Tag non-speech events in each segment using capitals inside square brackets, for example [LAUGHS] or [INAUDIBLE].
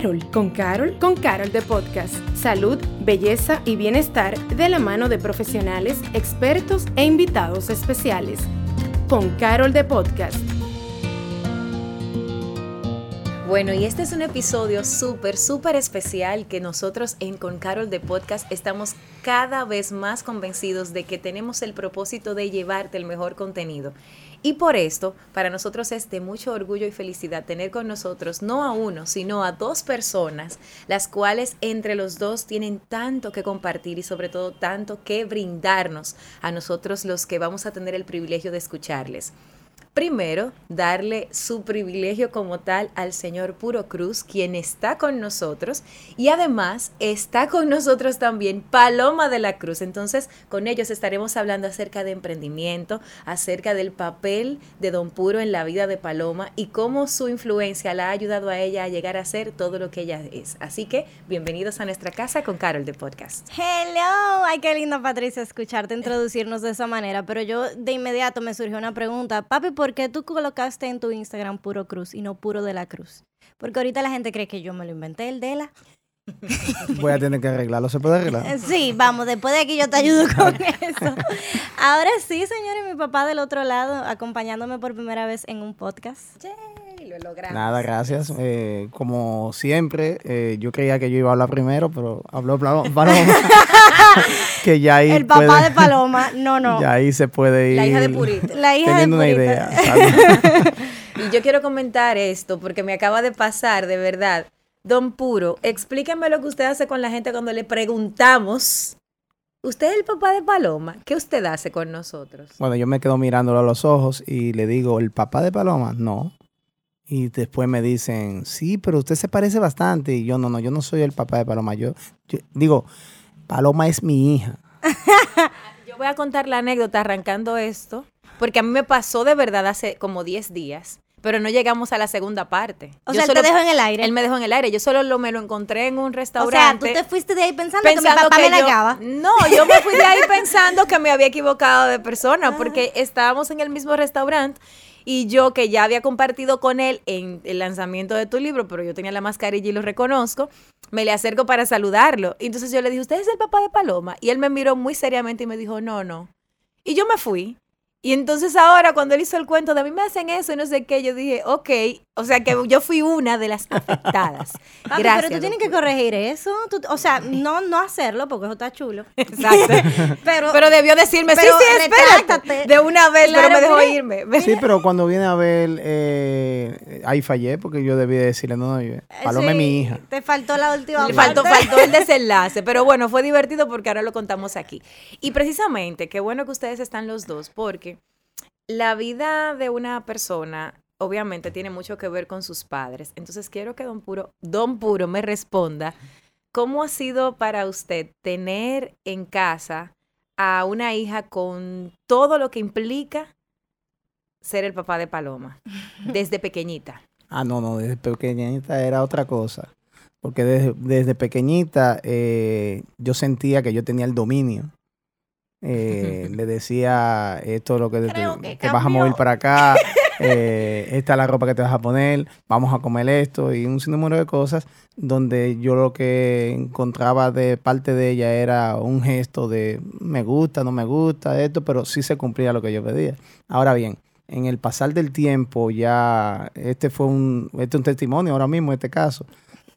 Carol, con Carol, con Carol de Podcast. Salud, belleza y bienestar de la mano de profesionales, expertos e invitados especiales. Con Carol de Podcast. Bueno, y este es un episodio súper, súper especial que nosotros en Con Carol de Podcast estamos cada vez más convencidos de que tenemos el propósito de llevarte el mejor contenido. Y por esto, para nosotros es de mucho orgullo y felicidad tener con nosotros no a uno, sino a dos personas, las cuales entre los dos tienen tanto que compartir y sobre todo tanto que brindarnos a nosotros los que vamos a tener el privilegio de escucharles. Primero, darle su privilegio como tal al Señor Puro Cruz, quien está con nosotros, y además está con nosotros también Paloma de la Cruz. Entonces, con ellos estaremos hablando acerca de emprendimiento, acerca del papel de Don Puro en la vida de Paloma y cómo su influencia la ha ayudado a ella a llegar a ser todo lo que ella es. Así que, bienvenidos a nuestra casa con Carol de Podcast. Hello, ay, qué linda Patricia escucharte introducirnos de esa manera, pero yo de inmediato me surgió una pregunta, papi, ¿por qué tú colocaste en tu Instagram puro cruz y no puro de la cruz? Porque ahorita la gente cree que yo me lo inventé, el de la. [LAUGHS] Voy a tener que arreglarlo. ¿Se puede arreglar? Eh, Sí, vamos, después de aquí yo te ayudo [LAUGHS] con eso. Ahora sí, señores, mi papá del otro lado, acompañándome por primera vez en un podcast. Yay, lo logramos. Nada, gracias. Eh, como siempre, eh, yo creía que yo iba a hablar primero, pero habló Palo- [LAUGHS] Paloma. [LAUGHS] que ya ahí El papá puede- de Paloma, no, no. [LAUGHS] Ya ahí se puede ir. La hija de Purito. La hija teniendo de una Purita. idea. ¿sabes? Y yo quiero comentar esto porque me acaba de pasar, de verdad. Don Puro, explíqueme lo que usted hace con la gente cuando le preguntamos. ¿Usted es el papá de Paloma? ¿Qué usted hace con nosotros? bueno, yo me quedo mirándolo a los ojos y le digo, ¿el papá de Paloma? No. Y después me dicen, sí, pero usted se parece bastante. Y yo, no, no, yo no soy el papá de Paloma. Yo, yo- digo, Paloma es mi hija. [LAUGHS] Yo voy a contar la anécdota arrancando esto, porque a mí me pasó de verdad hace como 10 días, pero no llegamos a la segunda parte. O Yo sea, él solo- te dejó en el aire. Él me dejó en el aire. Yo solo lo, me lo encontré en un o sea, restaurante. tú te fuiste de ahí pensando, que mi papá que me yo- negaba. No, yo me fui de ahí [LAUGHS] pensando que me había equivocado de persona, porque estábamos en el mismo restaurante y yo que ya había compartido con él en el lanzamiento de tu libro, pero yo tenía la mascarilla y lo reconozco, me le acerco para saludarlo. Y entonces yo le dije, ¿usted es el papá de Paloma? Y él me miró muy seriamente y me dijo, no, no. Y yo me fui. Y entonces ahora cuando él hizo el cuento de a mí me hacen eso y no sé qué, yo dije, ok, o sea que yo fui una de las afectadas. [LAUGHS] Papi, Gracias. pero tú tienes que corregir eso. Tú- o sea, no, no hacerlo porque eso está chulo. [LAUGHS] Exacto. [LAUGHS] Pero, Pero debió decirme, Pero sí, sí, espérate. De una vez, Claro, pero me dejó mire. irme. Sí, pero cuando viene a ver, eh, ahí fallé porque yo debí decirle, no, no, yo- Paloma sí, mi hija. Te faltó la última Le faltó, parte. faltó el desenlace, pero bueno, fue divertido porque ahora lo contamos aquí. Y precisamente, qué bueno que ustedes están los dos, porque la vida de una persona obviamente tiene mucho que ver con sus padres. Entonces quiero que Don Puro, Don Puro me responda, ¿cómo ha sido para usted tener en casa a una hija con todo lo que implica ser el papá de Paloma, [LAUGHS] desde pequeñita? Ah, no, no, desde pequeñita era otra cosa. Porque desde, desde pequeñita eh, yo sentía que yo tenía el dominio. Eh, [LAUGHS] le decía esto es lo que, te, que vas a mover para acá, [LAUGHS] eh, esta es la ropa que te vas a poner, vamos a comer esto y un sinnúmero de cosas donde yo lo que encontraba de parte de ella era un gesto de me gusta, no me gusta, esto, pero sí se cumplía lo que yo pedía. Ahora bien, en el pasar del tiempo ya, este fue un, este es un testimonio ahora mismo, este caso.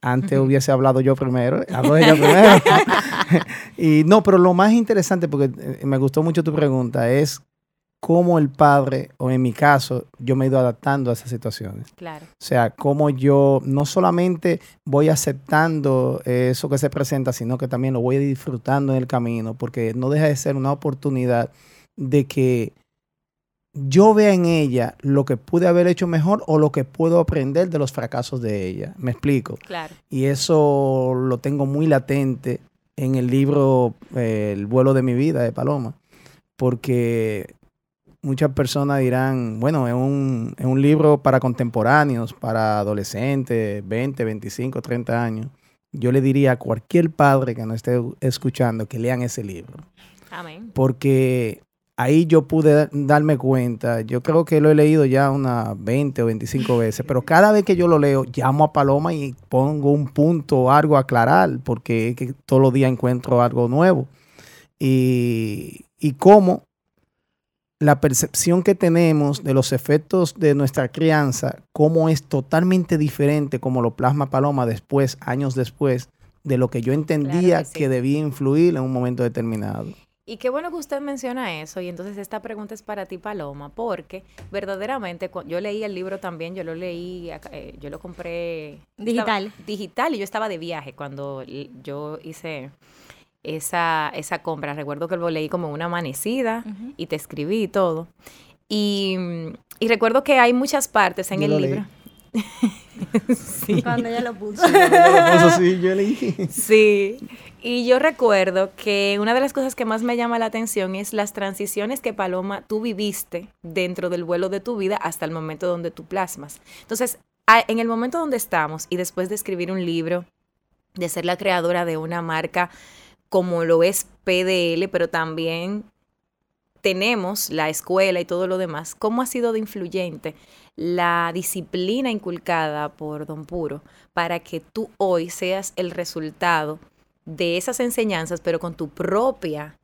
Antes hubiese hablado yo primero, habló ella primero. [LAUGHS] [LAUGHS] y no, pero lo más interesante, porque eh, me gustó mucho tu pregunta, es cómo el padre, o en mi caso, yo me he ido adaptando a esas situaciones. Claro. O sea, cómo yo no solamente voy aceptando eso que se presenta, sino que también lo voy disfrutando en el camino, porque no deja de ser una oportunidad de que yo vea en ella lo que pude haber hecho mejor o lo que puedo aprender de los fracasos de ella. Me explico. Claro. Y eso lo tengo muy latente en el libro eh, El vuelo de mi vida de Paloma, porque muchas personas dirán, bueno, es un, es un libro para contemporáneos, para adolescentes, 20, 25, 30 años. Yo le diría a cualquier padre que nos esté escuchando que lean ese libro, Amén. porque ahí yo pude darme cuenta. Yo creo que lo he leído ya unas 20 o 25 veces, pero cada vez que yo lo leo, llamo a Paloma y pongo un punto, algo a aclarar, porque que todos los días encuentro algo nuevo. Y, y cómo la percepción que tenemos de los efectos de nuestra crianza, cómo es totalmente diferente, como lo plasma Paloma después, años después, de lo que yo entendía que, debía influir en un momento determinado. Y qué bueno que usted menciona eso. Y entonces esta pregunta es para ti, Paloma, porque verdaderamente yo leí el libro también, yo lo leí, eh, yo lo compré digital. digital y yo estaba de viaje cuando yo hice esa, esa compra. Recuerdo que lo leí como una amanecida y te escribí y todo. Y, y, recuerdo que hay muchas partes en el libro. [LAUGHS] sí. Cuando ella lo puso. Sí, yo leí. Sí. Y yo recuerdo que una de las cosas que más me llama la atención es las transiciones que Paloma tú viviste dentro del vuelo de tu vida hasta el momento donde tú plasmas. Entonces, en el momento donde estamos y después de escribir un libro, de ser la creadora de una marca como lo es PDL, pero también tenemos la escuela y todo lo demás, ¿cómo ha sido de influyente la disciplina inculcada por Don Puro para que tú hoy seas el resultado de esas enseñanzas, pero con tu propia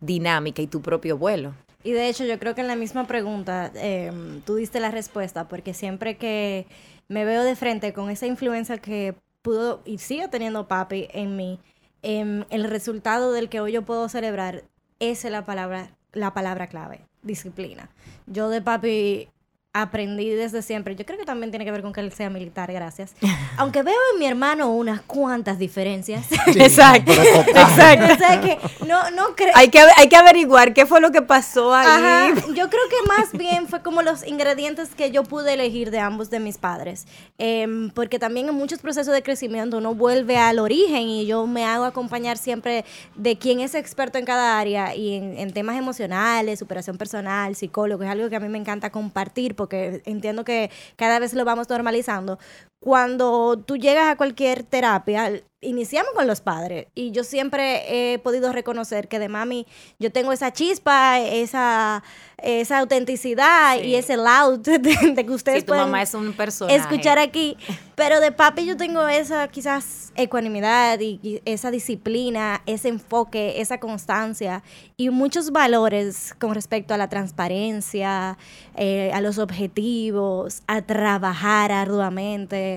dinámica y tu propio vuelo? Y de hecho, yo creo que en la misma pregunta em, tú diste la respuesta, porque siempre que me veo de frente con esa influencia que pudo y sigue teniendo papi en mí, Em, el resultado del que hoy yo puedo celebrar, esa es la palabra, la palabra clave, disciplina. Yo de papi aprendí desde siempre. Yo creo que también tiene que ver con que él sea militar, gracias. [LAUGHS] Aunque veo en mi hermano unas cuantas diferencias. [LAUGHS] exacto. exacto. [LAUGHS] no, no creo. Hay que, hay que averiguar qué fue lo que pasó ahí. Yo creo que más bien fue como los ingredientes que yo pude elegir de ambos de mis padres. Em, porque también en muchos procesos de crecimiento uno vuelve al origen y yo me hago acompañar siempre de quien es experto en cada área y en, en temas emocionales, superación personal, psicólogo, es algo que a mí me encanta compartir porque entiendo que cada vez lo vamos normalizando, cuando tú llegas a cualquier terapia, iniciamos con los padres. Y yo siempre he podido reconocer que de mami yo tengo esa chispa, esa, esa autenticidad y ese loud de, que ustedes sí, tu mamá es un personaje. escuchar aquí, pero de papi yo tengo esa quizás ecuanimidad y, esa disciplina, ese enfoque, esa constancia y muchos valores con respecto a la transparencia, eh, a los objetivos, a trabajar arduamente,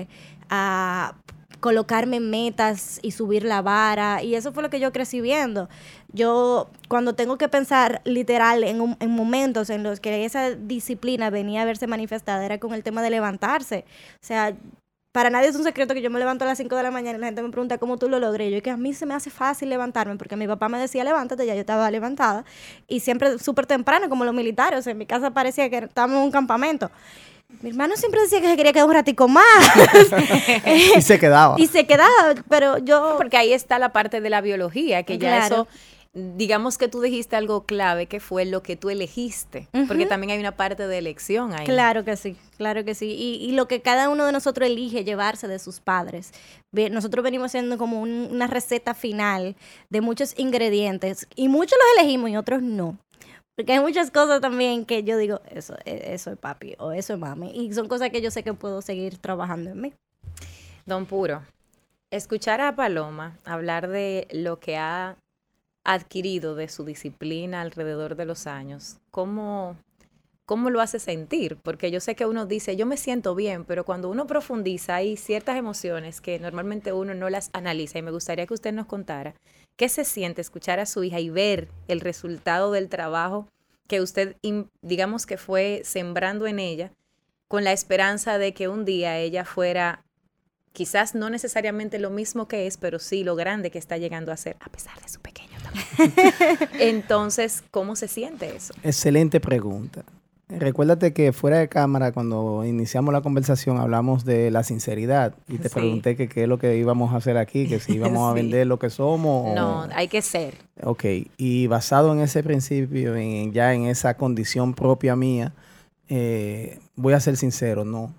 a colocarme metas y subir la vara. Y eso fue lo que yo crecí viendo. Yo, cuando tengo que pensar literal en, en momentos en los que esa disciplina venía a verse manifestada, era con el tema de levantarse. O sea, para nadie es un secreto que yo me levanto a las 5 de la mañana y la gente me pregunta cómo tú lo logré. Yo que a mí se me hace fácil levantarme porque mi papá me decía levántate, ya yo estaba levantada. Y siempre súper temprano, como los militares. En mi casa parecía que estábamos en un campamento. Mi hermano siempre decía que se quería quedar un ratico más. [LAUGHS] y se quedaba. Y se quedaba, pero yo... Porque ahí está la parte de la biología, que ya eso digamos que tú dijiste algo clave que fue lo que tú elegiste, porque también hay una parte de elección ahí. Claro que sí, claro que sí. Y, lo que cada uno de nosotros elige llevarse de sus padres. Nosotros venimos haciendo como una receta final de muchos ingredientes y muchos los elegimos y otros no. Porque hay muchas cosas también que yo digo, eso, e, eso es papi o eso es mami. Y son cosas que yo sé que puedo seguir trabajando en mí. Don Puro, escuchar a Paloma hablar de lo que ha adquirido de su disciplina alrededor de los años, ¿cómo, cómo lo hace sentir? Porque yo sé que uno dice, yo me siento bien, pero cuando uno profundiza hay ciertas emociones que normalmente uno no las analiza y me gustaría que usted nos contara qué se siente escuchar a su hija y ver el resultado del trabajo que usted, digamos que fue sembrando en ella con la esperanza de que un día ella fuera quizás no necesariamente lo mismo que es, pero sí lo grande que está llegando a ser, a pesar de su pequeño [LAUGHS] Entonces, ¿cómo se siente eso? Excelente pregunta. Recuérdate que fuera de cámara, cuando iniciamos la conversación, hablamos de la sinceridad y te pregunté que qué es lo que íbamos a hacer aquí, que si [LAUGHS] íbamos a vender lo que somos. No, hay que ser. Ok, y basado en ese principio, en, ya en esa condición propia mía, eh, voy a ser sincero, no.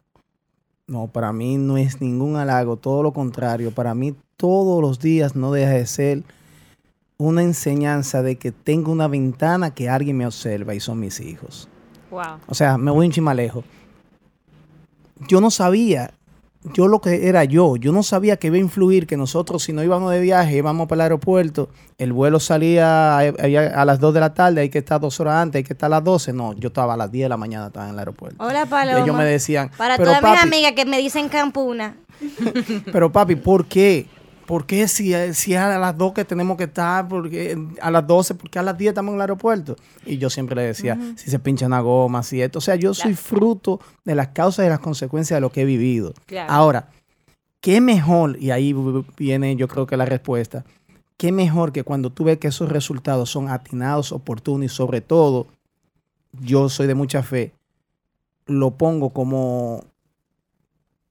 No, para mí no es ningún halago, todo lo contrario. Para mí todos los días no deja de ser una enseñanza de que tengo una ventana que alguien me observa y son mis hijos. Wow. O sea, me voy un chimalejo. Yo no sabía, yo lo que era yo, yo no sabía que iba a influir que nosotros si no íbamos de viaje, íbamos para el aeropuerto, el vuelo salía a, a- a las 2 de la tarde, hay que estar dos horas antes, hay que estar a las 12. No, yo estaba a las 10 de la mañana, estaba en el aeropuerto. Hola, Paloma. Ellos me decían, Para todas mis amigas que me dicen campuna. [LAUGHS] pero papi, ¿por qué? ¿Por qué si, si es a las 2 que tenemos que estar? Porque a las 12, porque a las 10 estamos en el aeropuerto? Y yo siempre le decía, si se pincha una goma, si esto. O sea, yo soy fruto de las causas y las consecuencias de lo que he vivido. Claro. Ahora, ¿qué mejor? Y ahí viene yo creo que la respuesta. ¿Qué mejor que cuando tú ves que esos resultados son atinados, oportunos y sobre todo, yo soy de mucha fe, lo pongo como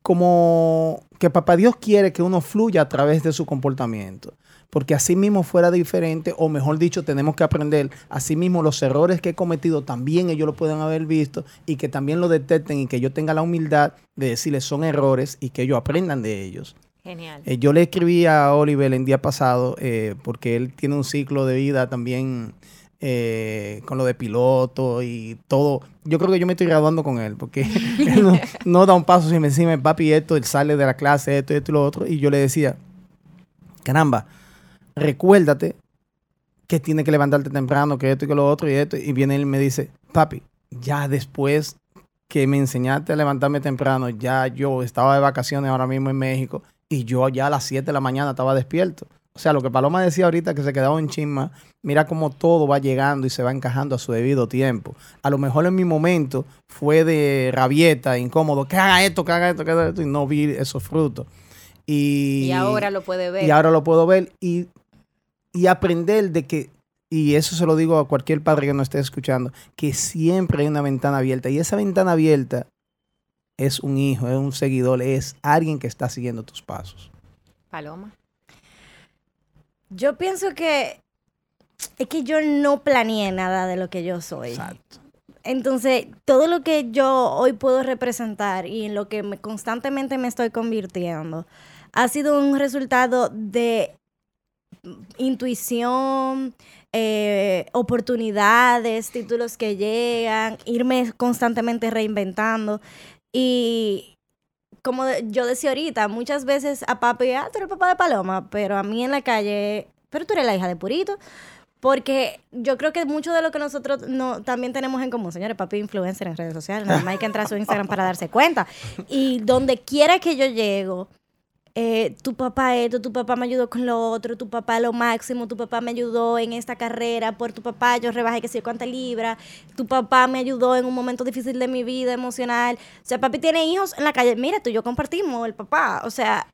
como que papá Dios quiere que uno fluya a través de su comportamiento. Porque así mismo fuera diferente, o mejor dicho, tenemos que aprender, así mismo los errores que he cometido también ellos lo pueden haber visto y que también lo detecten y que yo tenga la humildad de decirles son errores y que ellos aprendan de ellos. Genial. Eh, yo le escribí a Oliver el día pasado eh, porque él tiene un ciclo de vida también eh, con lo de piloto y todo. Yo creo que yo me estoy graduando con él porque [LAUGHS] él no, da un paso sin decirme, papi, esto, él sale de la clase, esto, esto y lo otro. Y yo le decía, caramba, recuérdate que tiene que levantarte temprano, que esto y que lo otro y esto. Y viene él y me dice, papi, ya después que me enseñaste a levantarme temprano, ya yo estaba de vacaciones ahora mismo en México y yo ya a las 7 de la mañana estaba despierto. O sea, lo que Paloma decía ahorita que se quedaba en chisma, mira cómo todo va llegando y se va encajando a su debido tiempo. A lo mejor en mi momento fue de rabieta, incómodo, que haga esto, que haga esto, que haga esto, y no vi esos frutos. Y, Y ahora lo puede ver. y ahora lo puedo ver y, y aprender de que, y eso se lo digo a cualquier padre que nos esté escuchando, que siempre hay una ventana abierta. Y esa ventana abierta es un hijo, es un seguidor, es alguien que está siguiendo tus pasos. Paloma. Yo pienso que es que yo no planeé nada de lo que yo soy. Exacto. Entonces, todo lo que yo hoy puedo representar y en lo que me- constantemente me estoy convirtiendo ha sido un resultado de intuición, eh, oportunidades, títulos que llegan, irme constantemente reinventando. Y como yo decía ahorita, muchas veces a papi, ah, tú eres papá de Paloma, pero a mí en la calle, pero tú eres la hija de Purito. Porque yo creo que mucho de lo que nosotros no, también tenemos en común, señores, papi influencer en redes sociales, nada más hay que entrar a su Instagram para darse cuenta. Y donde quiera que yo llego, eh, tu papá esto, tu papá me ayudó con lo otro, tu papá lo máximo, tu papá me ayudó en esta carrera, por tu papá yo rebajé que sé yo cuántas libras, tu papá me ayudó en un momento difícil de mi vida emocional. O sea, papi tiene hijos en la calle, mira, tú y yo compartimos el papá, o sea,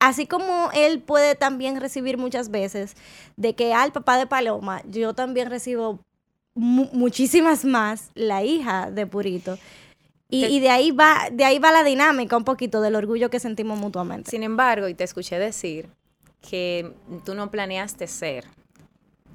así como él puede también recibir muchas veces de que al papá de Paloma, yo también recibo mu- muchísimas más la hija de Purito. Y, de ahí va, de ahí va la dinámica un poquito del orgullo que sentimos mutuamente. Sin embargo, y te escuché decir que tú no planeaste ser.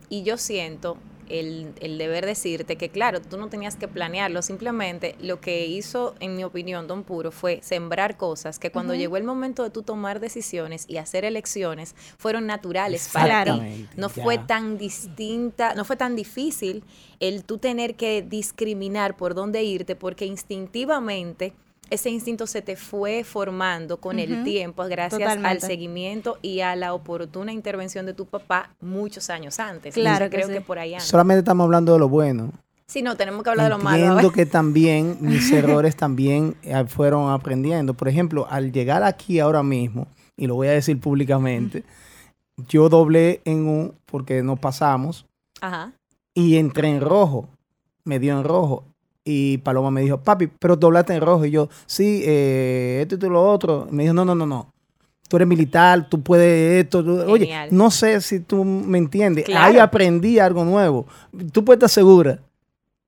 Y yo siento el, el deber decirte que, claro, tú no tenías que planearlo, simplemente lo que hizo, en mi opinión, Don Puro, fue sembrar cosas que cuando llegó el momento de tú tomar decisiones y hacer elecciones, fueron naturales para ti. No ya. fue tan distinta, no fue tan difícil el tú tener que discriminar por dónde irte, porque instintivamente ese instinto se te fue formando con el tiempo gracias al seguimiento y a la oportuna intervención de tu papá muchos años antes. Claro Entonces, que creo sí. que por ahí anda. Solamente estamos hablando de lo bueno. Sí, no, tenemos que hablar de lo malo. Entiendo que también mis [LAUGHS] errores también eh, fueron aprendiendo. Por ejemplo, al llegar aquí ahora mismo, y lo voy a decir públicamente, yo doblé en un, porque nos pasamos, Ajá. y entré en rojo. Me dio en rojo. Y Paloma me dijo, papi, pero doblaste en rojo. Y yo, sí, eh, esto y lo otro. Y me dijo, no, no, no, no. Tú eres militar, tú puedes esto. tú- Oye, no sé si tú me entiendes. Claro. Ahí aprendí algo nuevo. Tú puedes estar segura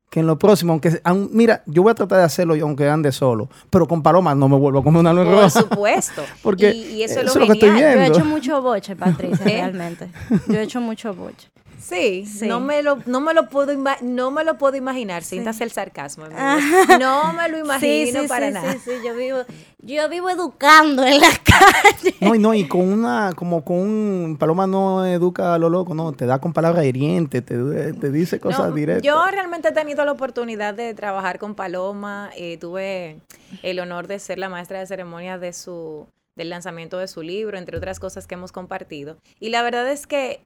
que en lo próximo, aunque, aun- mira, yo voy a tratar de hacerlo aunque ande solo. Pero con Paloma no me vuelvo a comer una luz Por [LAUGHS] supuesto. Porque y, y eso es eso lo es lo que estoy genial. Yo he viendo. hecho mucho boche, Patricia, [LAUGHS] ¿Eh? realmente. Yo he hecho mucho boche. Sí, Sí. No, me lo, no, me lo puedo no me lo puedo imaginar. Siéntase el sarcasmo. amigo. No me lo imagino sí, para sí, nada. Sí, sí, yo vivo, yo vivo educando en la [LAUGHS] calle. No, y no, y con una, como con un, Paloma no educa a lo loco, no, te da con palabras hirientes, te, te dice cosas No, directas. Yo realmente he tenido la oportunidad de trabajar con Paloma. eh, tuve el honor de ser la maestra de ceremonia de su del lanzamiento de su libro, entre otras cosas que hemos compartido. Y la verdad es que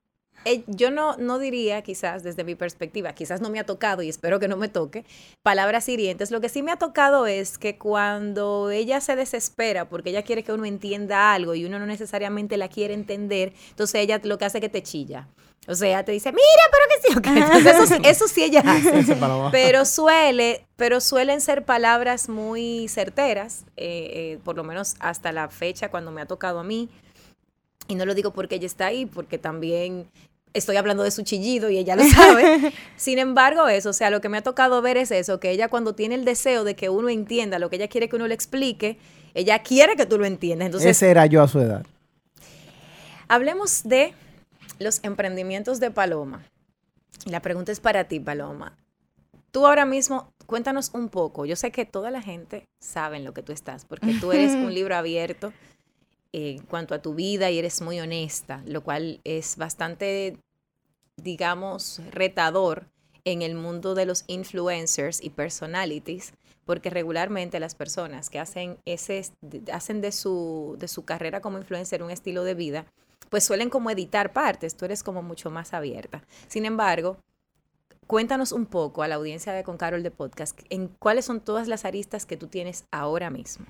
eh, yo no, no diría, quizás desde mi perspectiva, quizás no me ha tocado y espero que no me toque, palabras hirientes. Lo que sí me ha tocado es que cuando ella se desespera porque ella quiere que uno entienda algo y uno no necesariamente la quiere entender, entonces ella lo que hace es que te chilla. O sea, te dice, mira, pero que sí, ok. [LAUGHS] Entonces, eso, sí- eso sí ella hace. Pero suele, pero suelen ser palabras muy certeras, eh, eh, por lo menos hasta la fecha cuando me ha tocado a mí. Y no lo digo porque ella está ahí, porque también estoy hablando de su chillido y ella lo sabe. [LAUGHS] Sin embargo, eso, o sea, lo que me ha tocado ver es eso, que ella cuando tiene el deseo de que uno entienda lo que ella quiere que uno le explique, ella quiere que tú lo entiendas. Entonces, Ese era yo a su edad. Hablemos de los emprendimientos de Paloma. La pregunta es para ti, Paloma. Tú ahora mismo, cuéntanos un poco. Yo sé que toda la gente sabe en lo que tú estás, porque tú eres un [LAUGHS] libro abierto en cuanto a tu vida y eres muy honesta, lo cual es bastante, digamos, retador en el mundo de los influencers y personalities, porque regularmente las personas que hacen ese hacen de su de su carrera como influencer un estilo de vida, pues suelen como editar partes, tú eres como mucho más abierta. Sin embargo, cuéntanos un poco a la audiencia de Con Carol de Podcast en cuáles son todas las aristas que tú tienes ahora mismo.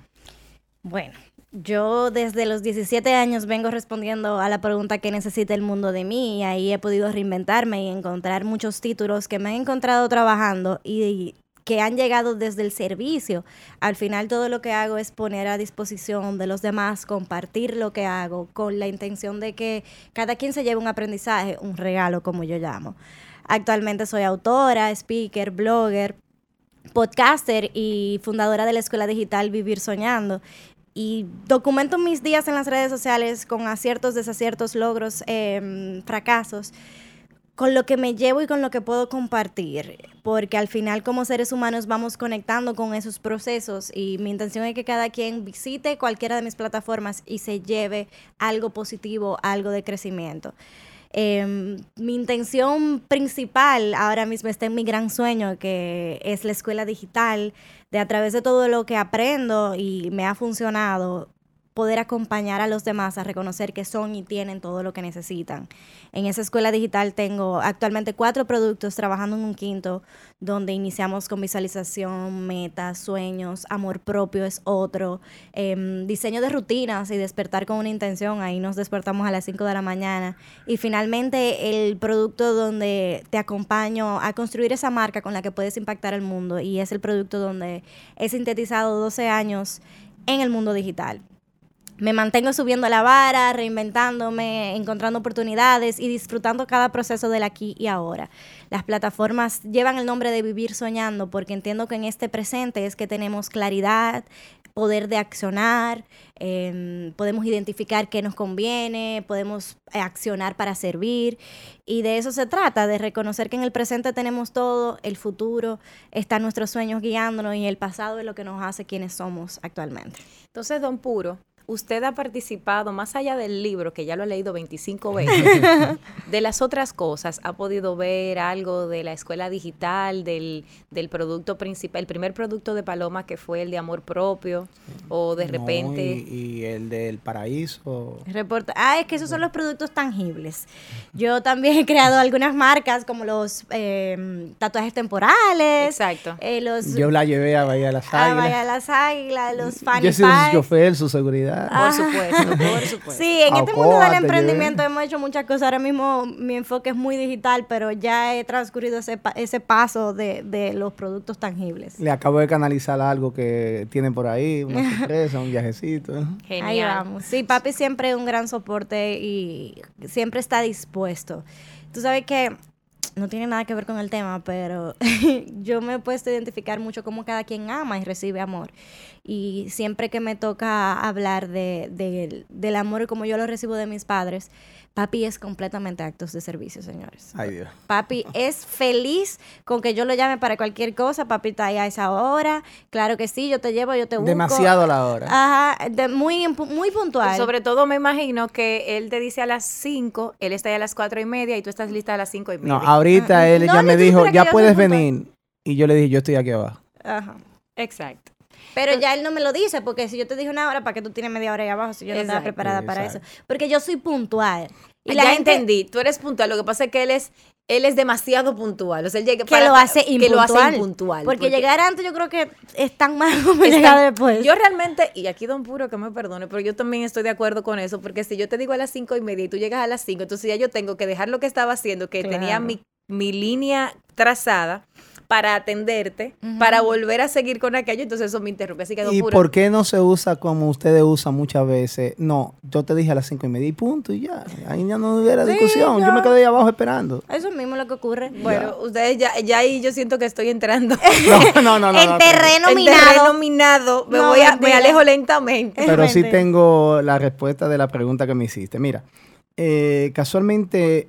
Bueno, yo desde los 17 años vengo respondiendo a la pregunta que necesita el mundo de mí y ahí he podido reinventarme y encontrar muchos títulos que me han encontrado trabajando y que han llegado desde el servicio. Al final todo lo que hago es poner a disposición de los demás, compartir lo que hago con la intención de que cada quien se lleve un aprendizaje, un regalo como yo llamo. Actualmente soy autora, speaker, blogger, podcaster y fundadora de la escuela digital Vivir Soñando. Y documento mis días en las redes sociales con aciertos, desaciertos, logros, eh, fracasos, con lo que me llevo y con lo que puedo compartir, porque al final como seres humanos vamos conectando con esos procesos y mi intención es que cada quien visite cualquiera de mis plataformas y se lleve algo positivo, algo de crecimiento. Eh, mi intención principal ahora mismo está en mi gran sueño, que es la escuela digital, de a través de todo lo que aprendo y me ha funcionado, poder acompañar a los demás a reconocer que son y tienen todo lo que necesitan. En esa escuela digital tengo actualmente cuatro productos, trabajando en un quinto, donde iniciamos con visualización, metas, sueños, amor propio es otro, eh, diseño de rutinas y despertar con una intención, ahí nos despertamos a las 5 de la mañana. Y finalmente el producto donde te acompaño a construir esa marca con la que puedes impactar al mundo y es el producto donde he sintetizado 12 años en el mundo digital me mantengo subiendo la vara, reinventándome, encontrando oportunidades y disfrutando cada proceso del aquí y ahora. Las plataformas llevan el nombre de Vivir Soñando porque entiendo que en este presente es que tenemos claridad, poder de accionar, eh, podemos identificar qué nos conviene, podemos accionar para servir y de eso se trata, de reconocer que en el presente tenemos todo, el futuro están nuestros sueños guiándonos y el pasado es lo que nos hace quienes somos actualmente. Entonces, don Puro, usted ha participado, más allá del libro, que ya lo ha leído 25 [LAUGHS] veces, de las otras cosas, ha podido ver algo de la escuela digital, del, del producto principal, el primer producto de Paloma que fue el de amor propio, o de No, repente... y, y el del paraíso. Reporta. Ah, es que esos son los productos tangibles. Yo también he creado algunas marcas como los eh, tatuajes temporales. Exacto. eh, los Yo la llevé a Bahía de las Águilas. vaya, las águilas, los fanny Yo sido su packs. Por supuesto, por [LAUGHS] supuesto. Sí, en este mundo del emprendimiento hemos hecho muchas cosas. Ahora mismo mi enfoque es muy digital, pero ya he transcurrido ese, pa- ese paso de, de los productos tangibles. Le acabo de canalizar algo que tienen por ahí, una [LAUGHS] sorpresa, un viajecito. Ahí Genial. vamos. Sí, papi siempre es un gran soporte y siempre está dispuesto. Tú sabes que no tiene nada que ver con el tema, pero [LAUGHS] yo me he puesto a identificar mucho cómo cada quien ama y recibe amor. Y siempre que me toca hablar de, de- del amor y como yo lo recibo de mis padres, papi es completamente actos de servicio, señores. Ay, Dios. Papi [LAUGHS] es feliz con que yo lo llame para cualquier cosa. Papi está ahí a esa hora. Claro que sí, yo te llevo, yo te busco. Demasiado a la hora. Ajá, de- muy, muy puntual. Sobre todo me imagino que él te dice a las 5, él está ahí a las 4 y media y tú estás lista a las 5 y media. No, ahorita él No, ya me dijo, ya puedes soy puntual". venir. Y yo le dije, yo estoy aquí abajo. Ajá. Exacto. Pero ya él no me lo dice, porque si yo te dije una hora, ¿para qué tú tienes media hora ahí abajo si yo no estaba Exacto, preparada para eso? Porque yo soy puntual. Y la ya gente entendí, tú eres puntual, lo que pasa es que él es él es demasiado puntual, o sea, él llega que para- lo hace que lo hace impuntual. Porque, llegar antes yo creo que es tan [LAUGHS] mal como llegar después. Yo realmente, y aquí Don Puro que me perdone, pero yo también estoy de acuerdo con eso, porque si yo te digo a las cinco y media y tú llegas a las cinco, entonces ya yo tengo que dejar lo que estaba haciendo, que tenía mi, mi línea trazada para atenderte, para volver a seguir con aquello, entonces eso me interrumpe. Así que ¿Y por qué no se usa como ustedes usan muchas veces? No, yo te dije a las cinco y media y punto y ya. Ahí ya no hubiera Sí, discusión. ya. Yo me quedé ahí abajo esperando. Eso mismo es lo que ocurre. bueno, ustedes ya, ya ahí yo siento que estoy entrando [LAUGHS] No, no, no. no, [LAUGHS] en no, terreno en minado. terreno minado, me No, voy a, me alejo lentamente. Pero sí tengo la respuesta de la pregunta que me hiciste. Mira, eh, casualmente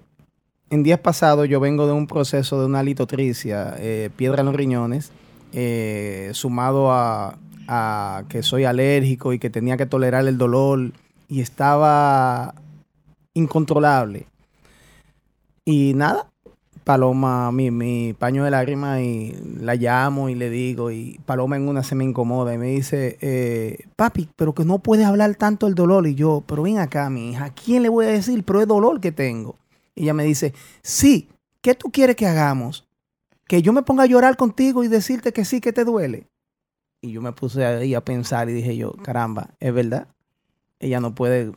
en días pasados yo vengo de un proceso de una litotricia, eh, piedra en los riñones, eh, sumado a, que soy alérgico y que tenía que tolerar el dolor y estaba incontrolable. Y nada, Paloma, mi, mi paño de lágrimas y la llamo y le digo y Paloma en una se me incomoda y me dice, eh, papi, pero que no puedes hablar tanto del dolor. Y yo, pero ven acá, mi hija, ¿a quién le voy a decir? Pero es dolor que tengo. Ella me dice, sí, ¿qué tú quieres que hagamos? Que yo me ponga a llorar contigo y decirte que sí, que te duele. Y yo me puse ahí a pensar y dije yo, caramba, es verdad. Ella no puede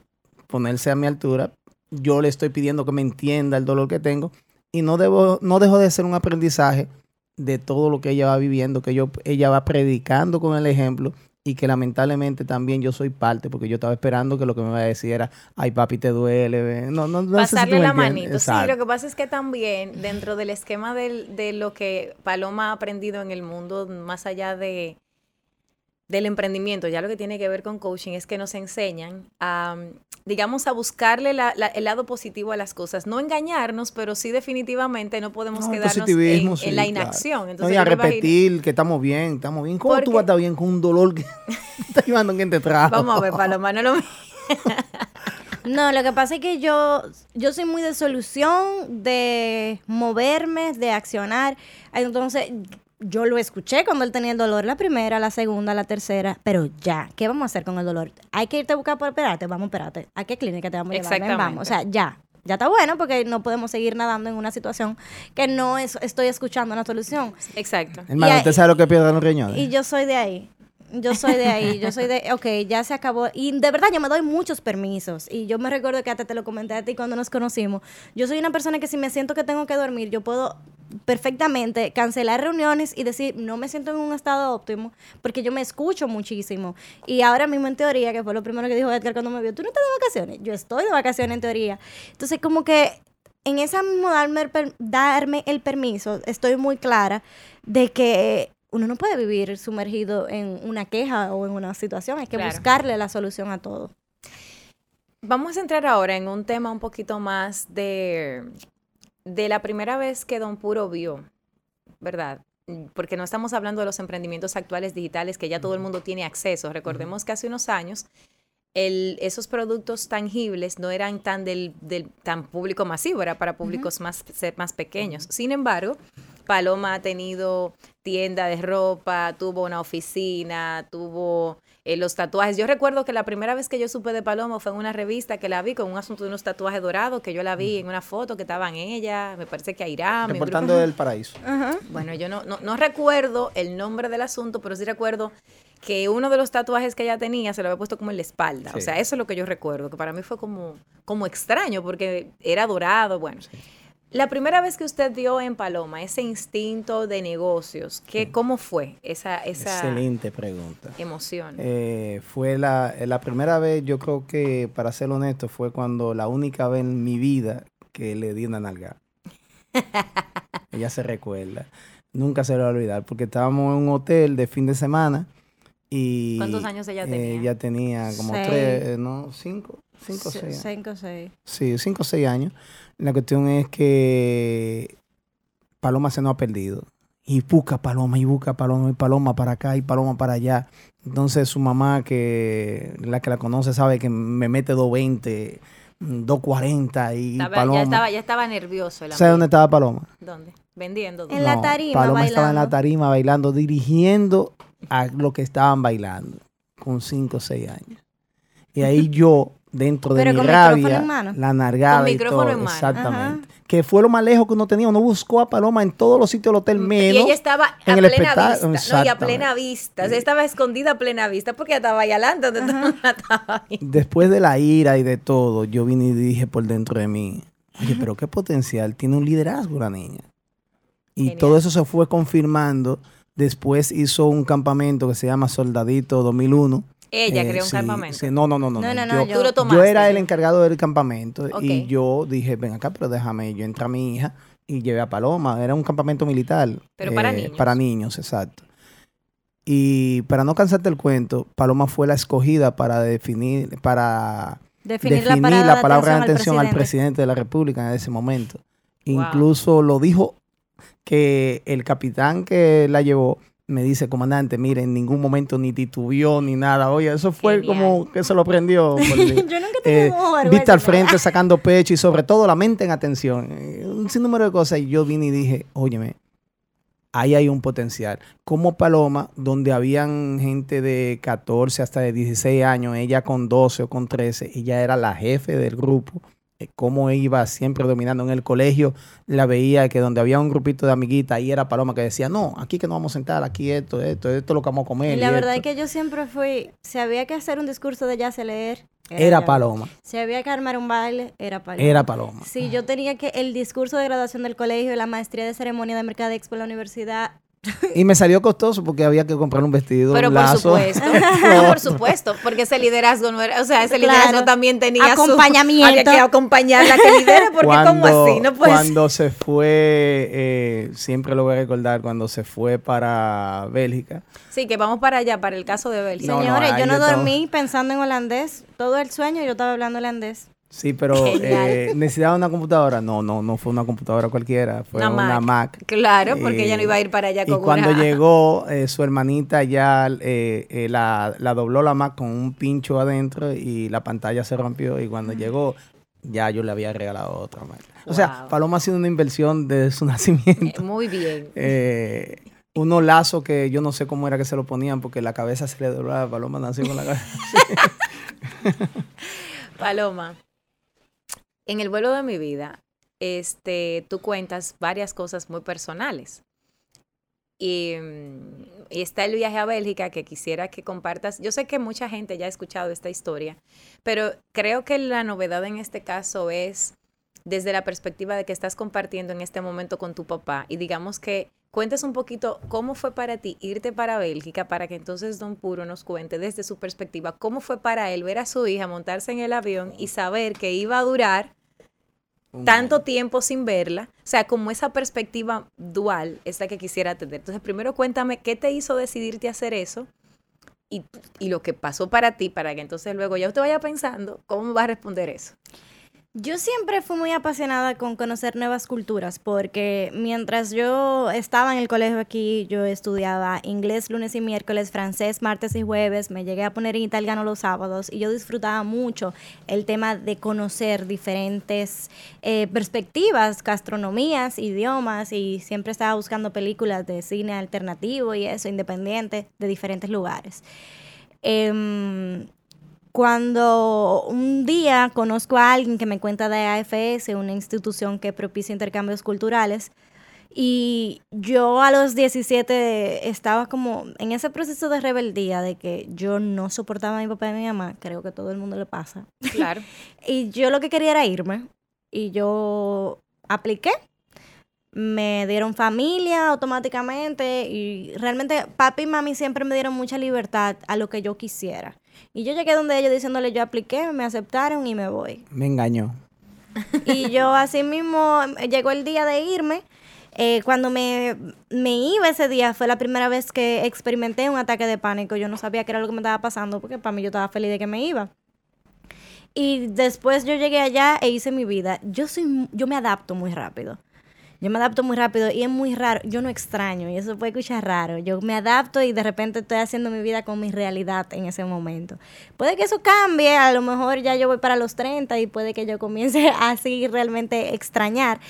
ponerse a mi altura. Yo le estoy pidiendo que me entienda el dolor que tengo y no debo no dejo de ser un aprendizaje de todo lo que ella va viviendo, que yo ella va predicando con el ejemplo y que lamentablemente también yo soy parte porque yo estaba esperando que lo que me iba a decir era, ay papi te duele, ve". no no, no si pasarle la manito. Sí, lo que pasa es que también dentro del esquema del- de lo que Paloma ha aprendido en el mundo, más allá de del emprendimiento, ya lo que tiene que ver con coaching es que nos enseñan a, digamos, a buscarle la- la- el lado positivo a las cosas, no engañarnos, pero sí definitivamente no podemos No, quedarnos en, positivismo, en sí, la claro. inacción. No, Entonces, y a repetir que estamos bien, estamos bien. ¿Cómo tú vas a estar bien con un dolor que [LAUGHS] está llevando quien te trajo? Vamos a ver, Paloma, no lo [LAUGHS] No, lo que pasa es que yo, yo soy muy de solución, de moverme, de accionar. Entonces, yo lo escuché cuando él tenía el dolor, la primera, la segunda, la tercera, pero ya, ¿qué vamos a hacer con el dolor? Hay que irte a buscar por operarte, vamos a operarte. ¿A qué clínica te vamos a llevar? Ven, Exactamente. vamos. O sea, ya. Ya está bueno porque no podemos seguir nadando en una situación que no es, estoy escuchando una solución. Exacto. Hermano, ¿usted sabe lo que pierden los riñones? Y yo soy de ahí. Yo soy de ahí, yo soy de, [LAUGHS] ok, ya se acabó. Y de verdad yo me doy muchos permisos. Y yo me recuerdo que hasta te lo comenté a ti cuando nos conocimos. Yo soy una persona que si me siento que tengo que dormir, yo puedo perfectamente cancelar reuniones y decir, no me siento en un estado óptimo, porque yo me escucho muchísimo. Y ahora mismo en teoría, que fue lo primero que dijo Edgar cuando me vio, tú no estás de vacaciones. Yo estoy de vacaciones en teoría. Entonces como que en esa mismo darme darme el permiso, estoy muy clara de que uno no puede vivir sumergido en una queja o en una situación, hay que Claro. buscarle la solución a todo. Vamos a entrar ahora en un tema un poquito más de, de la primera vez que Don Puro vio, ¿verdad? Porque no estamos hablando de los emprendimientos actuales digitales que ya todo el mundo tiene acceso. Recordemos que hace unos años el- esos productos tangibles no eran tan del, del- tan público masivo, era para públicos más, más pequeños. Sin embargo, Paloma ha tenido tienda de ropa, tuvo una oficina, tuvo eh, los tatuajes. Yo recuerdo que la primera vez que yo supe de Paloma fue en una revista que la vi con un asunto de unos tatuajes dorados, que yo la vi en una foto que estaban ella, me parece que Airam. en un Reportando del paraíso. bueno, yo no, no, no recuerdo el nombre del asunto, pero sí recuerdo que uno de los tatuajes que ella tenía se lo había puesto como en la espalda. O sea, eso es lo que yo recuerdo, que para mí fue como, como extraño porque era dorado. Bueno, la primera vez que usted vio en Paloma ese instinto de negocios, ¿qué, ¿cómo fue esa, esa Excelente pregunta. emoción? Eh, fue la, la primera vez, yo creo que, para ser honesto, fue cuando la única vez en mi vida que le di una nalga. [LAUGHS] Ella se recuerda. Nunca se lo va a olvidar, porque estábamos en un hotel de fin de semana Y, ¿Cuántos años ella eh, tenía? ella tenía como Seis. tres, eh, no, cinco, cinco o seis. Cinco, seis. Sí, cinco o seis años. La cuestión es que Paloma se nos ha perdido. Y busca Paloma, y busca Paloma, y Paloma para acá, y Paloma para allá. Entonces su mamá, que la que la conoce, sabe que me mete 220, mm, 240 y Estaba- Paloma. ya, estaba, ya estaba nervioso el ¿Sabe dónde estaba Paloma? ¿Dónde? Vendiendo. En la tarima, Paloma estaba en la tarima bailando, dirigiendo a lo que estaban bailando, con 5 o 6 años. Y ahí [LAUGHS] yo, dentro de Pero mi con micrófono rabia, en mano. la nargada Con y micrófono todo, en mano. exactamente. Que fue lo más lejos que uno tenía. Uno buscó a Paloma en todos los sitios del hotel menos. y ella estaba a en el plena espectáculo, vista. No, y a plena vista. O sea, estaba escondida a plena vista porque ella estaba ahí adelante. donde ahí. Después de la ira y de todo, yo vine y dije por dentro de mí, oye, pero qué potencial, tiene un liderazgo la niña. Y Genial. todo eso se fue confirmando. Después hizo un campamento que se llama Soldadito 2001. Ella Eh, creó un sí, campamento. sí, no, no, no, no. No, no, no, no, Yo, Tú lo yo- tomaste. yo era el encargado del campamento y yo dije, ven acá, pero déjame, yo entré a mi hija y llevé a Paloma. Era un campamento militar. eh, Pero para niños. Para niños, exacto. Y para no cansarte el cuento, Paloma fue la escogida para definir, para Definir, definir la, la, palabra, de atención al presidente. presidente de la República en ese momento. Wow. Incluso lo dijo que el capitán que la llevó me dice, comandante, mire, en ningún momento ni titubió ni nada. Oye, eso fue Genial. como que se lo prendió. [LAUGHS] por decir. Yo nunca he Eh, vista al frente [LAUGHS] sacando pecho y sobre todo la mente en atención. Eh, Un sinnúmero de cosas. Y yo vine y dije, óyeme, ahí hay un potencial. Como Paloma, donde habían gente de 14 hasta de 16 años, ella con 12 o con 13, ella era la jefe del grupo. Eh, Cómo iba siempre dominando en el colegio, la veía que donde había un grupito de amiguitas, ahí era Paloma que decía, no, aquí que nos vamos a sentar, aquí esto, esto, esto es lo que vamos a comer. Y la y verdad es esto". que yo siempre fui, si había que hacer un discurso de jazz y leer, Era. Paloma, Si había que armar un baile, era Paloma. era Paloma. Si yo tenía que el discurso de graduación del colegio, la maestría de ceremonia de Mercadexpo en la universidad, Y me salió costoso porque había que comprar un vestido, Pero un por lazo. supuesto, [LAUGHS] no, por supuesto, porque ese liderazgo no era, o sea, ese liderazgo Claro. también tenía su- Acompañamiento. había que acompañarla que lidere, porque como así, no puede ser. cuando se fue, eh, siempre lo voy a recordar, cuando se fue para Bélgica. Sí, que vamos para allá, para el caso de Bélgica. No, señores, yo no yo dormí pensando en holandés. Todo el sueño yo estaba hablando holandés. Sí, pero [LAUGHS] eh, necesitaba una computadora. No, no, no fue una computadora cualquiera, fue Una una, Mac. Mac. Claro, porque Eh, ella no iba a ir para allá Y con cuando una- llegó, eh, su hermanita ya eh, eh, la, la dobló la Mac con un pincho adentro y la pantalla se rompió. Y cuando llegó, ya yo le había regalado otra Mac. O sea. Paloma ha sido una inversión desde su [LAUGHS] nacimiento. Muy bien. unos lazos que yo no sé cómo era que se lo ponían porque la cabeza se le doblaba. Paloma nació con la cabeza. [LAUGHS] Paloma, en el vuelo de mi vida, este, tú cuentas varias cosas muy personales. Y, mm, y está el viaje a Bélgica que quisiera que compartas. Yo sé que mucha gente ya ha escuchado esta historia, pero creo que la novedad en este caso es desde la perspectiva de que estás compartiendo en este momento con tu papá y digamos que cuentes un poquito cómo fue para ti irte para Bélgica para que entonces Don Puro nos cuente desde su perspectiva cómo fue para él ver a su hija montarse en el avión y saber que iba a durar tanto tiempo sin verla. O sea, como esa perspectiva dual es la que quisiera tener. Entonces, primero cuéntame qué te hizo decidirte a hacer eso y, y lo que pasó para ti, para que entonces luego ya usted vaya pensando cómo va a responder eso. Yo siempre fui muy apasionada con conocer nuevas culturas, porque mientras yo estaba en el colegio aquí, yo estudiaba inglés lunes y miércoles, francés martes y jueves, me llegué a poner en italiano los sábados y yo disfrutaba mucho el tema de conocer diferentes eh, perspectivas, gastronomías, idiomas y siempre estaba buscando películas de cine alternativo y eso, independiente, de diferentes lugares. Em, cuando un día conozco a alguien que me cuenta de AFS, una institución que propicia intercambios culturales, y yo a los 17 estaba como en ese proceso de rebeldía de que yo no soportaba a mi papá y a mi mamá, creo que a todo el mundo le pasa. Claro. [LAUGHS] Y yo lo que quería era irme. Y yo apliqué. Me dieron familia automáticamente. Y realmente papi y mami siempre me dieron mucha libertad a lo que yo quisiera. Y yo llegué donde ellos diciéndole yo apliqué, me aceptaron y me voy. Me engañó. Y yo así mismo llegó el día de irme. Eh, cuando me, me iba ese día fue la primera vez que experimenté un ataque de pánico. Yo no sabía qué era lo que me estaba pasando porque para mí yo estaba feliz de que me iba. Y después yo llegué allá e hice mi vida. Yo soy, yo me adapto muy rápido. Yo me adapto muy rápido y es muy raro. Yo no extraño y eso puede escuchar raro. Yo me adapto y de repente estoy haciendo mi vida con mi realidad en ese momento. Puede que eso cambie, a lo mejor ya yo voy para los 30 y puede que yo comience [LAUGHS] así realmente extrañar.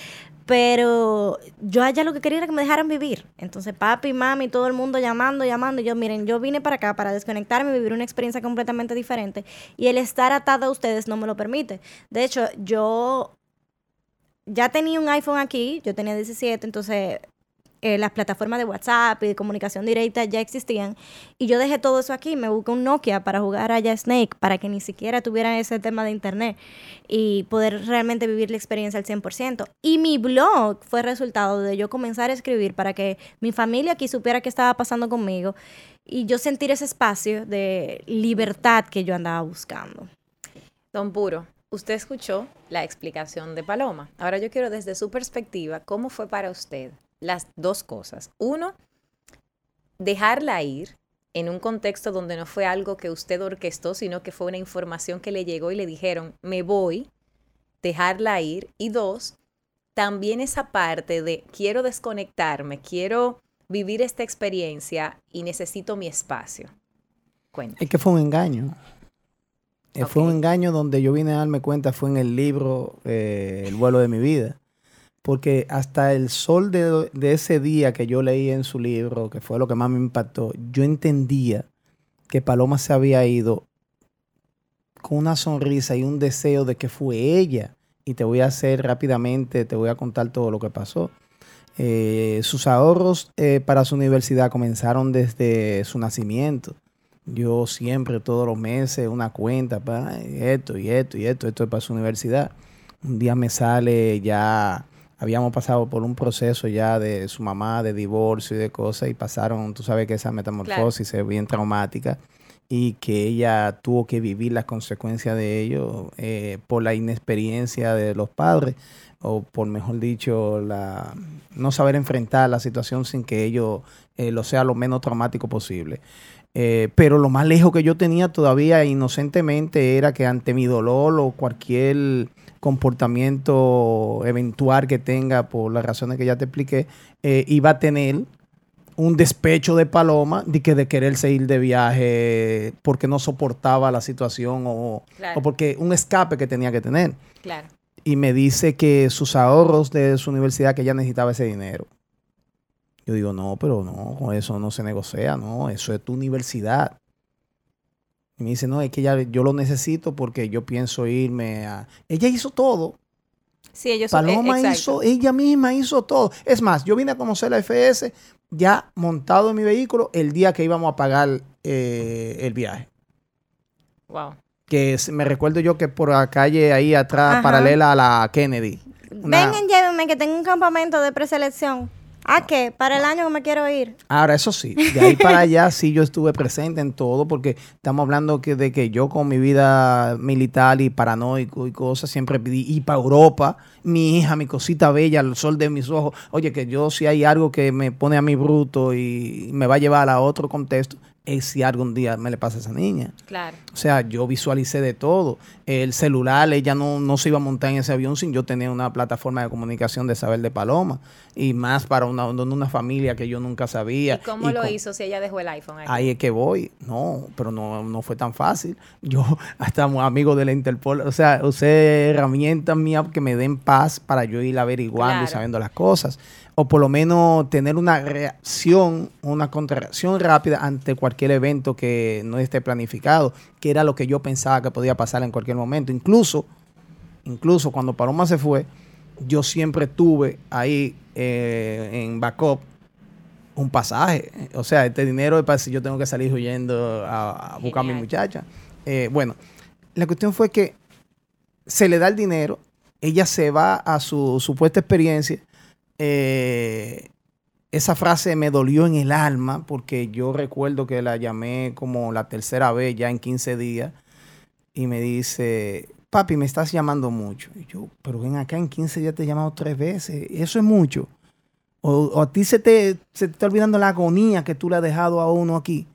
Pero yo allá lo que quería era que me dejaran vivir. Entonces papi, mami, todo el mundo llamando, llamando. Y yo, miren, yo vine para acá para desconectarme, vivir una experiencia completamente diferente. Y el estar atado a ustedes no me lo permite. De hecho, yo ya tenía un iPhone aquí, yo tenía 17, entonces eh, las plataformas de WhatsApp y de comunicación directa ya existían. Y yo dejé todo eso aquí, me busqué un Nokia para jugar allá Snake, para que ni siquiera tuvieran ese tema de internet y poder realmente vivir la experiencia al 100%. Y mi blog fue resultado de yo comenzar a escribir para que mi familia aquí supiera qué estaba pasando conmigo y yo sentir ese espacio de libertad que yo andaba buscando. Don Puro, usted escuchó la explicación de Paloma. Ahora yo quiero desde su perspectiva, ¿cómo fue para usted las dos cosas. Uno, dejarla ir en un contexto donde no fue algo que usted orquestó, sino que fue una información que le llegó y le dijeron, me voy, dejarla ir. Y dos, también esa parte de quiero desconectarme, quiero vivir esta experiencia y necesito mi espacio. Cuenta. Es que fue un engaño. Eh, fue un engaño donde yo vine a darme cuenta, fue en el libro eh, El vuelo de mi vida porque hasta el sol de, ese día que yo leí en su libro, que fue lo que más me impactó, yo entendía que Paloma se había ido con una sonrisa y un deseo de que fue ella. Y te voy a hacer rápidamente, te voy a contar todo lo que pasó. Eh, sus ahorros eh, para su universidad comenzaron desde su nacimiento. Yo siempre, todos los meses, una cuenta para esto y esto y esto, esto es para su universidad. Un día me sale ya habíamos pasado por un proceso ya de su mamá, de divorcio y de cosas, y pasaron, tú sabes que esa metamorfosis es bien traumática y que ella tuvo que vivir las consecuencias de ello eh, por la inexperiencia de los padres o por mejor dicho, la no saber enfrentar la situación sin que ello eh, lo sea lo menos traumático posible. Eh, pero lo más lejos que yo tenía todavía inocentemente era que ante mi dolor o cualquier comportamiento eventual que tenga por las razones que ya te expliqué, eh, iba a tener un despecho de paloma de que de quererse ir de viaje porque no soportaba la situación o, o porque un escape que tenía que tener. Claro. Y me dice que sus ahorros de su universidad, que ella necesitaba ese dinero. Yo digo, no, pero no, con eso no se negocia, no, eso es tu universidad. Y me dice, no, es que ya yo lo necesito porque yo pienso irme a... Ella hizo todo. Sí, ellos Paloma hizo, ella misma hizo todo. Es más, yo vine a conocer la FS ya montado en mi vehículo el día que íbamos a pagar eh, el viaje. Wow. Que me recuerdo yo que por la calle ahí atrás, paralela a la Kennedy. Vengan, llévenme que tengo un campamento de preselección. ¿A qué? Para el año que me quiero ir. Ahora, eso sí, de ahí para allá sí yo estuve presente en todo, porque estamos hablando que, de que yo con mi vida militar y paranoico y cosas, siempre pedí ir para Europa, mi hija, mi cosita bella, el sol de mis ojos. Oye, que yo si hay algo que me pone a mí bruto y me va a llevar a otro contexto, es si algún día me le pasa a esa niña. Claro. O sea, yo visualicé de todo. El celular, ella no, no se iba a montar en ese avión sin yo tener una plataforma de comunicación de saber de Paloma. Y más para una, una familia que yo nunca sabía. ¿Y cómo lo hizo si ella dejó el iPhone ahí? Ahí es que voy. No, pero no, no fue tan fácil. Yo, [LAUGHS] hasta amigo de la Interpol, o sea, usé herramientas mías que me den paz para yo ir averiguando y sabiendo las cosas o por lo menos tener una reacción, una contracción rápida ante cualquier evento que no esté planificado, que era lo que yo pensaba que podía pasar en cualquier momento. Incluso, incluso cuando Paloma se fue, yo siempre tuve ahí eh, en backup un pasaje. O sea, este dinero es para si yo tengo que salir huyendo a, buscar a mi muchacha. Eh, bueno, la cuestión fue que se le da el dinero, ella se va a su supuesta experiencia eh, esa frase me dolió en el alma porque yo recuerdo que la llamé como la tercera vez ya en 15 días y me dice, papi, me estás llamando mucho. Y yo, pero ven acá, en 15 días te he llamado tres veces, eso es mucho. O, o a ti se te, se te está olvidando la agonía que tú le has dejado a uno aquí.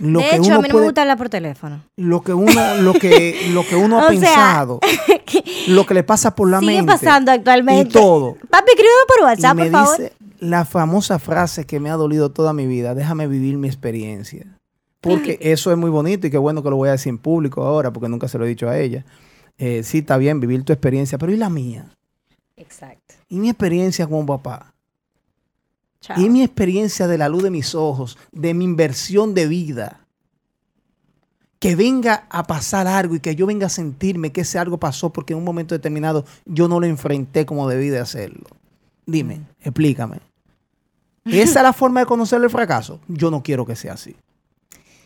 Lo de que hecho, uno a mí no me gusta hablar por teléfono. lo que uno, lo que, lo que uno [LAUGHS] ha pensado, [LAUGHS] lo que le pasa por la Sigue mente. pasando actualmente. Y todo. Papi, escríbeme por Y WhatsApp, me por favor. dice la famosa frase que me ha dolido toda mi vida, déjame vivir mi experiencia. Porque [LAUGHS] eso es muy bonito y qué bueno que lo voy a decir en público ahora, porque nunca se lo he dicho a ella. Eh, sí, está bien vivir tu experiencia, pero ¿y la mía? Exacto. ¿Y mi experiencia como papá? Chao. ¿Y mi experiencia de la luz de mis ojos, de mi inversión de vida? Que venga a pasar algo y que yo venga a sentirme que ese algo pasó porque en un momento determinado yo no lo enfrenté como debí de hacerlo. Dime, Mm. explícame. [LAUGHS] ¿Esa es la forma de conocer el fracaso? Yo no quiero que sea así.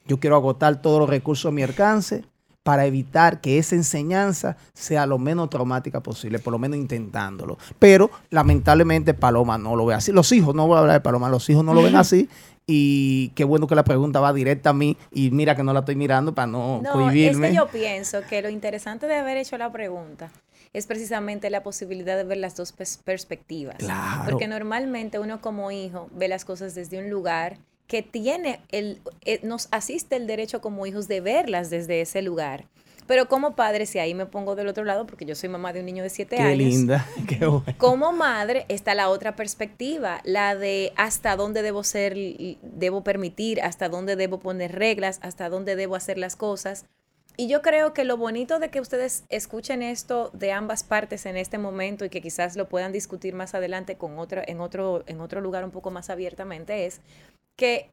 Yo quiero agotar todos los recursos a mi alcance para evitar que esa enseñanza sea lo menos traumática posible, por lo menos intentándolo. Pero lamentablemente Paloma no lo ve así. Los hijos, no voy a hablar de Paloma, los hijos no lo ven así. Y qué bueno que la pregunta va directa a mí y mira que no la estoy mirando para no, No, es que yo pienso que lo interesante de haber hecho la pregunta es precisamente la posibilidad de ver las dos pers- perspectivas. Claro. Porque normalmente uno como hijo ve las cosas desde un lugar que tiene el, eh, nos asiste el derecho como hijos de verlas desde ese lugar. Pero como padre, si ahí me pongo del otro lado, porque yo soy mamá de un niño de 7 Qué años. linda, [LAUGHS] qué bueno. Como madre está la otra perspectiva, la de hasta dónde debo ser, debo permitir, hasta dónde debo poner reglas, hasta dónde debo hacer las cosas. Y yo creo que lo bonito de que ustedes escuchen esto de ambas partes en este momento y que quizás lo puedan discutir más adelante con otro, en, otro, en otro lugar un poco más abiertamente es que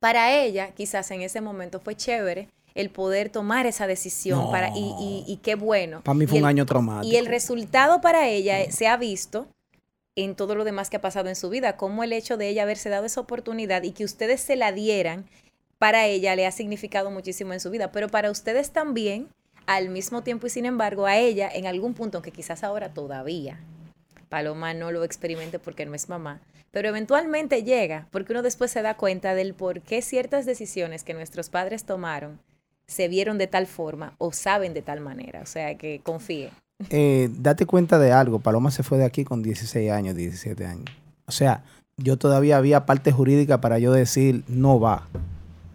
para ella quizás en ese momento fue chévere el poder tomar esa decisión No. para, y, y- y qué bueno. Para mí Y fue un el- año traumático. y el resultado para ella se ha visto en todo lo demás que ha pasado en su vida, como el hecho de ella haberse dado esa oportunidad y que ustedes se la dieran, para ella le ha significado muchísimo en su vida, pero para ustedes también, al mismo tiempo y sin embargo, a ella en algún punto, aunque quizás ahora todavía, Paloma no lo experimente porque no es mamá, pero eventualmente llega, porque uno después se da cuenta del por qué ciertas decisiones que nuestros padres tomaron se vieron de tal forma o saben de tal manera, o sea que confíe. eh, date cuenta de algo. Paloma se fue de aquí con 16 años, 17 años. O sea, yo todavía había parte jurídica para yo decir no va.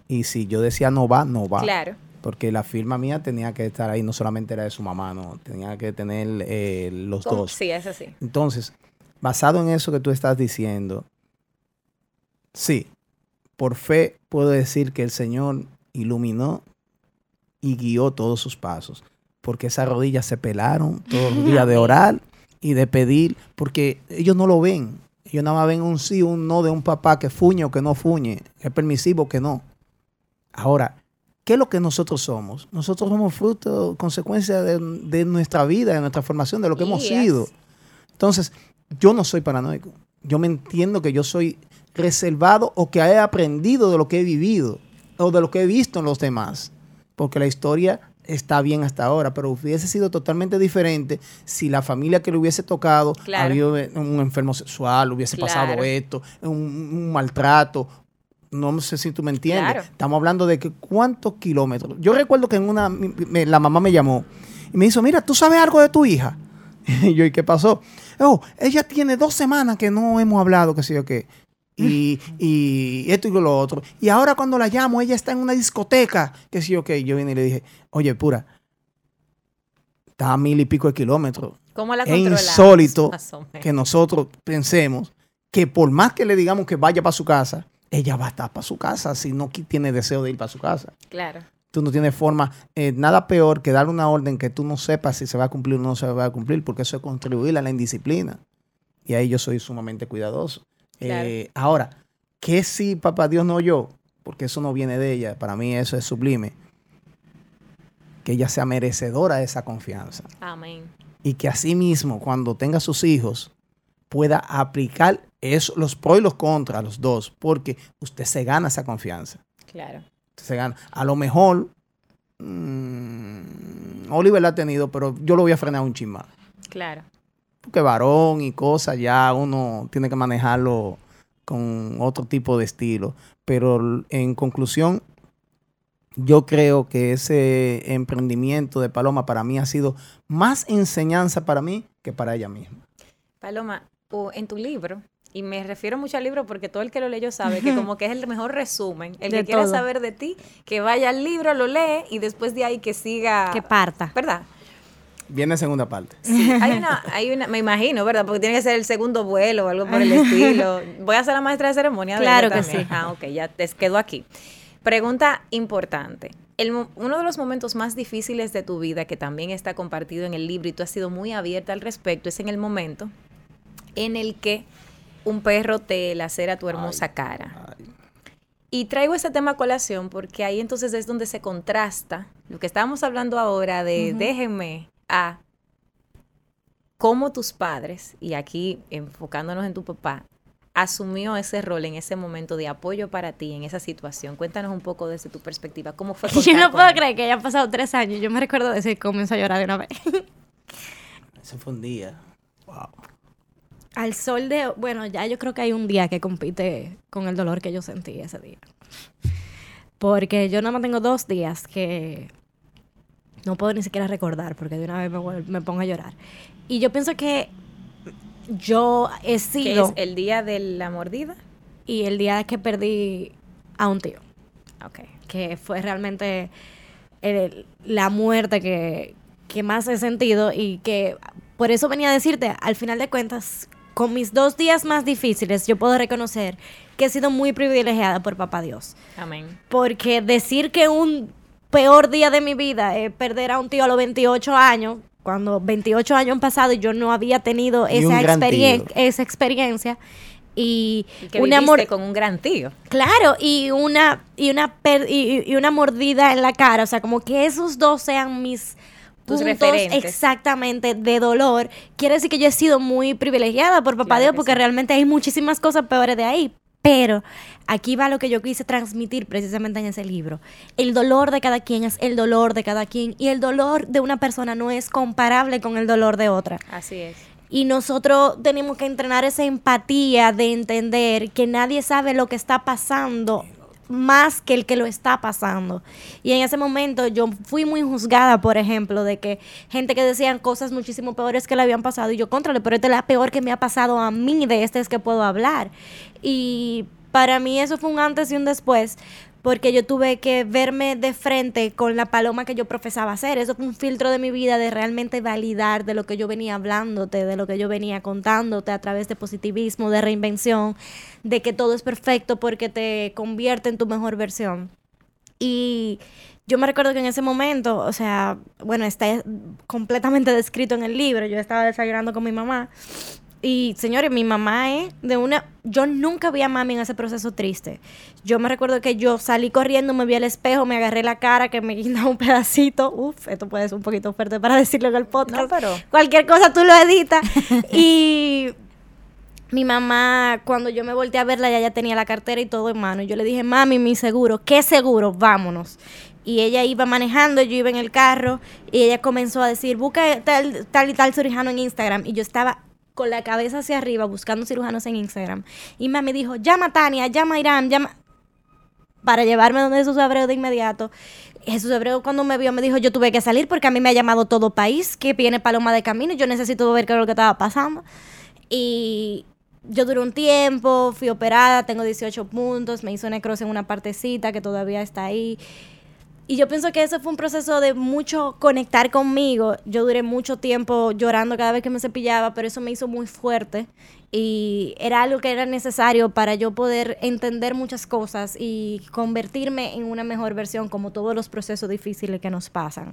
Y si yo decía no va, no va. Claro. Porque la firma mía tenía que estar ahí, no solamente era de su mamá, no. Tenía que tener eh, los dos. Sí, es así. Entonces, basado en eso que tú estás diciendo, sí, por fe puedo decir que el Señor iluminó y guió todos sus pasos, porque esas rodillas se pelaron todos los días de orar y de pedir, porque ellos no lo ven. Ellos nada más ven un sí, un no de un papá que fuñe o que no fuñe, que es permisivo o que no. Ahora, ¿qué es lo que nosotros somos? Nosotros somos fruto, consecuencia de, de nuestra vida, de nuestra formación, de lo que hemos sido. Entonces, yo no soy paranoico. Yo me entiendo que yo soy reservado o que he aprendido de lo que he vivido o de lo que he visto en los demás. Porque la historia está bien hasta ahora, pero hubiese sido totalmente diferente si la familia que le hubiese tocado Claro. había un enfermo sexual, hubiese pasado esto, un, un maltrato. No sé si tú me entiendes. Claro. Estamos hablando de que cuántos kilómetros. Yo recuerdo que en una mi- la mamá me llamó y me dijo, mira, ¿tú sabes algo de tu hija? [LAUGHS] Y yo, ¿y qué pasó? Oh, ella tiene dos semanas que no hemos hablado, que sé yo qué. Y, [LAUGHS] y esto y lo otro. Y ahora cuando la llamo, ella está en una discoteca, que sé yo qué. Yo vine y le dije, oye, pura, está a mil y pico de kilómetros. ¿Cómo la Es insólito que nosotros pensemos que por más que le digamos que vaya para su casa, ella va a estar para su casa si no tiene deseo de ir para su casa. Claro. Tú no tienes forma, eh, nada peor que dar una orden que tú no sepas si se va a cumplir o no se va a cumplir, porque eso es contribuir a la indisciplina. Y ahí yo soy sumamente cuidadoso. Claro. Eh, ahora, ¿qué si papá Dios no oyó? Porque eso no viene de ella. Para mí eso es sublime. Que ella sea merecedora de esa confianza Amén. y que asimismo cuando tenga sus hijos pueda aplicar eso, los pros y los contras, los dos, porque usted se gana esa confianza. Claro. Usted se gana. A lo mejor mm, Oliver la ha tenido, pero yo lo voy a frenar un chin más. Claro. Porque varón y cosas ya uno tiene que manejarlo con otro tipo de estilo. Pero en conclusión, yo creo que ese emprendimiento de Paloma para mí ha sido más enseñanza para mí que para ella misma. Paloma, en tu libro y me refiero mucho al libro porque todo el que lo leyó sabe que [LAUGHS] como que es el mejor resumen. El De que quiera todo. saber de ti, que vaya al libro, lo lee y después de ahí que siga. Que parta. ¿Verdad? Viene segunda parte. Sí, hay una, hay una, me imagino, ¿verdad? Porque tiene que ser el segundo vuelo o algo por el [LAUGHS] estilo. Voy a ser la maestra de ceremonia. Claro que también. sí. Ah, ok, ya te quedo aquí. Pregunta importante. El uno de los momentos más difíciles de tu vida, que también está compartido en el libro y tú has sido muy abierta al respecto, es en el momento en el que un perro te lacera tu hermosa cara. Ay. Y traigo ese tema a colación porque ahí entonces es donde se contrasta lo que estábamos hablando ahora de déjenme a cómo tus padres, y aquí enfocándonos en tu papá, asumió ese rol en ese momento de apoyo para ti en esa situación. Cuéntanos un poco desde tu perspectiva. ¿Cómo fue? [LAUGHS] Yo no puedo él? creer que hayan pasado tres años. Yo me recuerdo de eso y comienzo a llorar de una vez. Ese fue un día. Wow. Al sol de... Bueno, ya yo creo que hay un día que compite con el dolor que yo sentí ese día. Porque yo nada más tengo dos días que no puedo ni siquiera recordar porque de una vez me, me pongo a llorar. Y yo pienso que yo he ¿Qué sido... es el día de la mordida? Y el día que perdí a un tío. Ok. que fue realmente el- la muerte que, que más he sentido y que por eso venía a decirte, al final de cuentas, con mis dos días más difíciles, yo puedo reconocer que he sido muy privilegiada por Papá Dios. Amén. Porque decir que un peor día de mi vida es perder a un tío a los 28 años, cuando 28 años han pasado y yo no había tenido Y esa, gran experien- tío. esa experiencia. Y, Y que un viviste amor con un gran tío. Claro, y una, y una per- y, y una mordida en la cara. O sea, como que esos dos sean mis Tus puntos referentes. exactamente de dolor. Quiere decir que yo he sido muy privilegiada por papá Claro Dios, que porque sí. realmente hay muchísimas cosas peores de ahí. Pero aquí va lo que yo quise transmitir precisamente en ese libro. El dolor de cada quien es el dolor de cada quien. Y el dolor de una persona no es comparable con el dolor de otra. Así es. Y nosotros tenemos que entrenar esa empatía de entender que nadie sabe lo que está pasando más que el que lo está pasando. Y en ese momento yo fui muy juzgada, por ejemplo, de que gente que decían cosas muchísimo peores que le habían pasado y yo contrale, pero esta es la peor que me ha pasado a mí, de este es que puedo hablar. Y para mí eso fue un antes y un después, porque yo tuve que verme de frente con la paloma que yo profesaba ser. Eso fue un filtro de mi vida de realmente validar de lo que yo venía hablándote, de lo que yo venía contándote a través de positivismo, de reinvención, de que todo es perfecto porque te convierte en tu mejor versión. Y yo me recuerdo que en ese momento, o sea, bueno, está completamente descrito en el libro, yo estaba desayunando con mi mamá. Y señores, mi mamá es de una... Yo nunca vi a mami en ese proceso triste. Yo me recuerdo que yo salí corriendo, me vi al espejo, me agarré la cara, que me [LAUGHS] guinda un pedacito. Uf, esto puede ser un poquito fuerte para decirlo en el podcast. No, pero- Cualquier cosa tú lo editas. y [LAUGHS] mi mamá, cuando yo me volteé a verla, ya, ya tenía la cartera y todo en mano. Y yo le dije, mami, mi seguro, ¿qué seguro? Vámonos. Y ella iba manejando, yo iba en el carro, y ella comenzó a decir, busca tal, tal y tal cirujano en Instagram. Y yo estaba con la cabeza hacia arriba buscando cirujanos en Instagram. Y mami dijo, llama Tania, llama Irán, llama para llevarme donde Jesús Abreu de inmediato. Jesús Abreu cuando me vio me dijo, yo tuve que salir porque a mí me ha llamado todo país, que viene Paloma de camino, yo necesito ver qué es lo que estaba pasando. Y yo duré un tiempo, fui operada, tengo 18 puntos, me hizo necrosis en una partecita que todavía está ahí. Y yo pienso que ese fue un proceso de mucho conectar conmigo. Yo duré mucho tiempo llorando cada vez que me cepillaba, pero eso me hizo muy fuerte. Y era algo que era necesario para yo poder entender muchas cosas y convertirme en una mejor versión, como todos los procesos difíciles que nos pasan.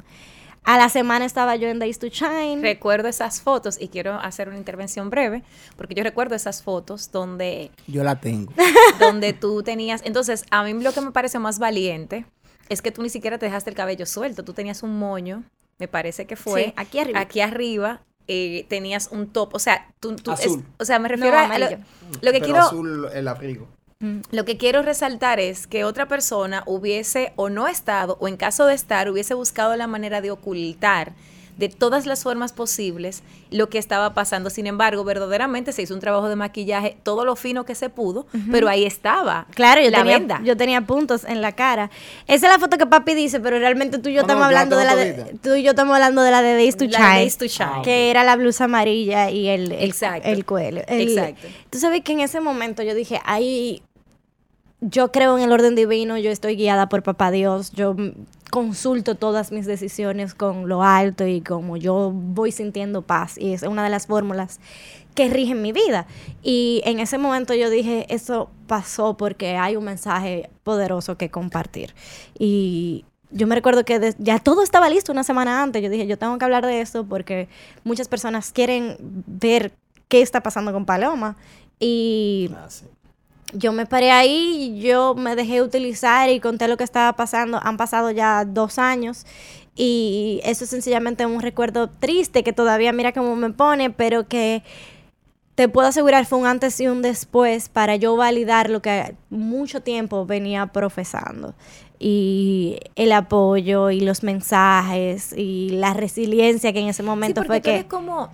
A la semana estaba yo en Days to Shine. Recuerdo esas fotos y quiero hacer una intervención breve, porque yo recuerdo esas fotos donde, Yo la tengo. [LAUGHS] donde tú tenías... Entonces, a mí lo que me parece más valiente es que tú ni siquiera te dejaste el cabello suelto, tú tenías un moño, me parece que fue... Sí, aquí arriba. Aquí arriba eh, tenías un top, o sea, tú... tú- Azul. es- o sea, me refiero No, a... a lo, que Pero quiero... azul el abrigo. Lo que quiero resaltar es que otra persona hubiese o no estado, o en caso de estar, hubiese buscado la manera de ocultar de todas las formas posibles lo que estaba pasando. Sin embargo, verdaderamente se hizo un trabajo de maquillaje, todo lo fino que se pudo, pero ahí estaba. Claro, yo la tenía, venda. yo tenía puntos en la cara. Esa es la foto que papi dice, pero realmente tú y yo no, estamos hablando de la tengo de, tú y yo estamos hablando de la de Days to La de Shine. Days to Shine. Que era la blusa amarilla y el, el, Exacto. el cuello. El- Exacto. Tú sabes que en ese momento yo dije, ahí yo creo en el orden divino, yo estoy guiada por papá Dios, yo consulto todas mis decisiones con lo alto y como yo voy sintiendo paz y es una de las fórmulas que rigen mi vida. Y en ese momento yo dije, eso pasó porque hay un mensaje poderoso que compartir. Y yo me recuerdo que ya todo estaba listo una semana antes. Yo dije, yo tengo que hablar de esto porque muchas personas quieren ver qué está pasando con Paloma. Y Ah, sí. Yo me paré ahí, yo me dejé utilizar y conté lo que estaba pasando. Han pasado ya dos años y eso es sencillamente un recuerdo triste que todavía mira cómo me pone, pero que te puedo asegurar fue un antes y un después para yo validar lo que mucho tiempo venía profesando. Y el apoyo y los mensajes y la resiliencia que en ese momento sí, fue tú que... eres como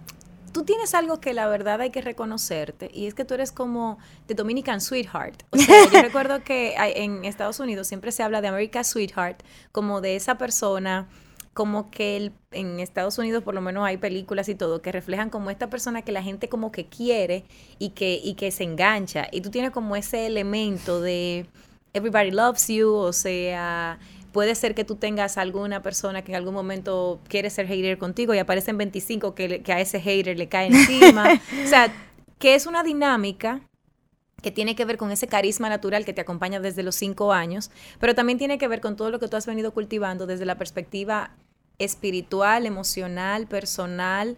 tú tienes algo que la verdad hay que reconocerte y es que tú eres como the Dominican sweetheart. O sea, yo [LAUGHS] recuerdo que en Estados Unidos siempre se habla de America sweetheart como de esa persona como que el- en Estados Unidos por lo menos hay películas y todo que reflejan como esta persona que la gente como que quiere y que y que se engancha y tú tienes como ese elemento de everybody loves you, o sea, puede ser que tú tengas alguna persona que en algún momento quiere ser hater contigo y aparecen 25 que, le- que a ese hater le cae encima. [LAUGHS] o sea, que es una dinámica que tiene que ver con ese carisma natural que te acompaña desde los cinco años, pero también tiene que ver con todo lo que tú has venido cultivando desde la perspectiva espiritual, emocional, personal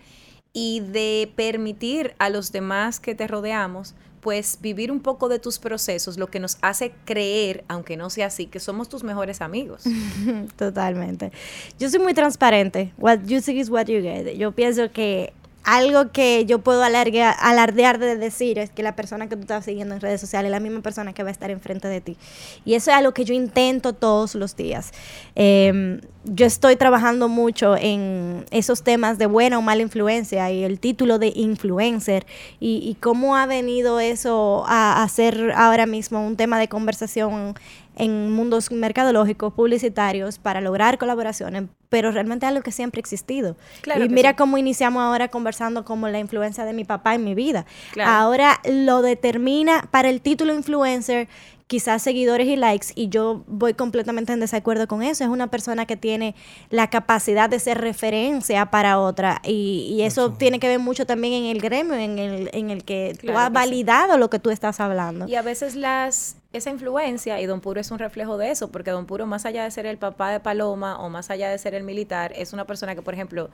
y de permitir a los demás que te rodeamos pues vivir un poco de tus procesos, lo que nos hace creer, aunque no sea así, que somos tus mejores amigos. [LAUGHS] Totalmente. Yo soy muy transparente. What you see is what you get. Yo pienso que algo que yo puedo alarguea- alardear de decir es que la persona que tú estás siguiendo en redes sociales es la misma persona que va a estar enfrente de ti. Y eso es algo que yo intento todos los días. Eh, yo estoy trabajando mucho en esos temas de buena o mala influencia y el título de influencer y, y cómo ha venido eso a, a ser ahora mismo un tema de conversación en mundos mercadológicos, publicitarios, para lograr colaboraciones, pero realmente es algo que siempre ha existido. Claro y mira sí. cómo iniciamos ahora conversando como la influencia de mi papá en mi vida. Claro. Ahora lo determina para el título influencer quizás seguidores y likes y yo voy completamente en desacuerdo con eso. Es una persona que tiene la capacidad de ser referencia para otra y, y eso tiene que ver mucho también en el gremio en el, en el que tú Claro has que sí. validado lo que tú estás hablando. Y a veces las esa influencia, y Don Puro es un reflejo de eso, porque Don Puro, más allá de ser el papá de Paloma o más allá de ser el militar, es una persona que, por ejemplo,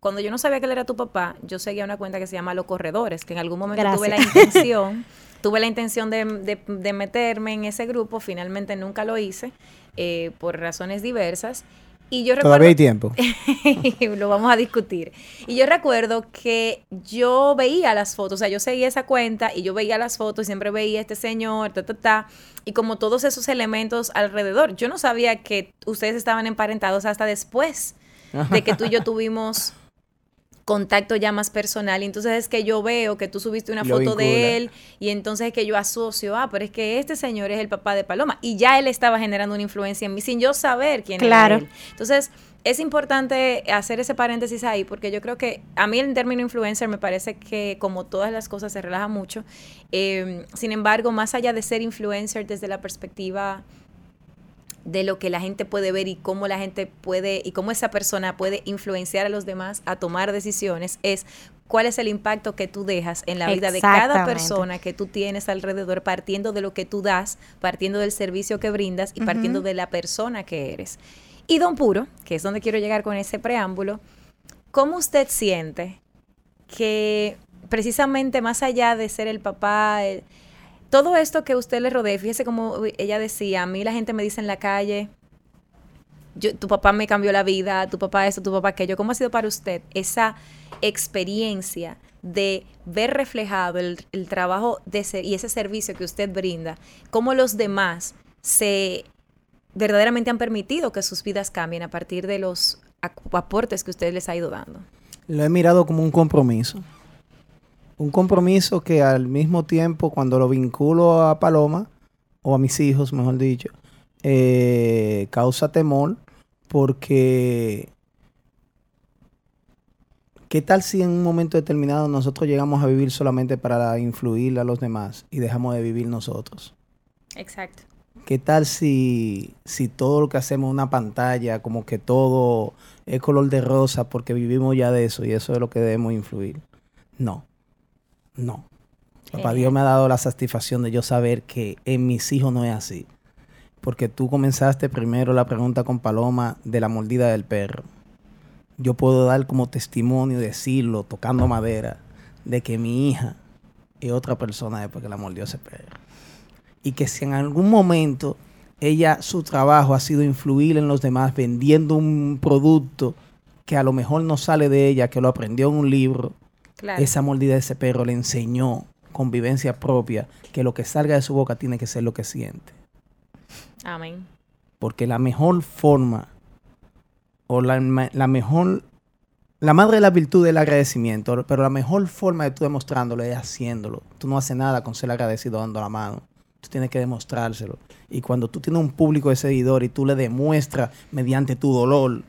cuando yo no sabía que él era tu papá, yo seguía una cuenta que se llama Los Corredores, que en algún momento tuve la [LAUGHS] intención, tuve la intención de, de- de meterme en ese grupo, finalmente nunca lo hice, eh, por razones diversas. Y yo recuerdo, Todavía hay tiempo. [LAUGHS] lo vamos a discutir. Y yo recuerdo que yo veía las fotos, o sea, yo seguía esa cuenta y yo veía las fotos y siempre veía a este señor, ta, ta, ta, y como todos esos elementos alrededor. Yo no sabía que ustedes estaban emparentados hasta después de que tú y yo tuvimos contacto ya más personal y entonces es que yo veo que tú subiste una Lo foto vincula. de él y entonces es que yo asocio, ah, pero es que este señor es el papá de Paloma y ya él estaba generando una influencia en mí sin yo saber quién Claro. era él. Entonces, es importante hacer ese paréntesis ahí porque yo creo que a mí el término influencer me parece que como todas las cosas se relaja mucho. Eh, sin embargo, más allá de ser influencer desde la perspectiva de lo que la gente puede ver y cómo la gente puede y cómo esa persona puede influenciar a los demás a tomar decisiones es cuál es el impacto que tú dejas en la vida de cada persona que tú tienes alrededor partiendo de lo que tú das, partiendo del servicio que brindas y partiendo de la persona que eres. Y Don Puro, que es donde quiero llegar con ese preámbulo, ¿cómo usted siente que precisamente más allá de ser el papá, el- todo esto que usted le rodea, fíjese como ella decía, a mí la gente me dice en la calle, yo, tu papá me cambió la vida, tu papá esto, tu papá aquello. ¿Cómo ha sido para usted esa experiencia de ver reflejado el, el trabajo de ese- y ese servicio que usted brinda? ¿Cómo los demás se verdaderamente han permitido que sus vidas cambien a partir de los aportes que usted les ha ido dando? Lo he mirado como un compromiso. Un compromiso que al mismo tiempo, cuando lo vinculo a Paloma, o a mis hijos, mejor dicho, eh, causa temor porque ¿qué tal si en un momento determinado nosotros llegamos a vivir solamente para influir a los demás y dejamos de vivir nosotros? Exacto. ¿Qué tal si, si todo lo que hacemos es una pantalla, como que todo es color de rosa porque vivimos ya de eso y eso es lo que debemos influir? No, no. Papá Dios me ha dado la satisfacción de yo saber que en mis hijos no es así. Porque tú comenzaste primero la pregunta con Paloma de la mordida del perro. Yo puedo dar como testimonio, decirlo, tocando madera, de que mi hija es otra persona después que la mordió ese perro y que si en algún momento ella, su trabajo ha sido influir en los demás vendiendo un producto que a lo mejor no sale de ella, que lo aprendió en un libro, esa mordida de ese perro le enseñó con vivencia propia que lo que salga de su boca tiene que ser lo que siente. Amén. Porque la mejor forma o la, la mejor la madre de la virtud es el agradecimiento, pero la mejor forma de tú demostrándolo es haciéndolo. Tú no haces nada con ser agradecido dando la mano. Tú tienes que demostrárselo. Y cuando tú tienes un público de seguidores y tú le demuestras mediante tu dolor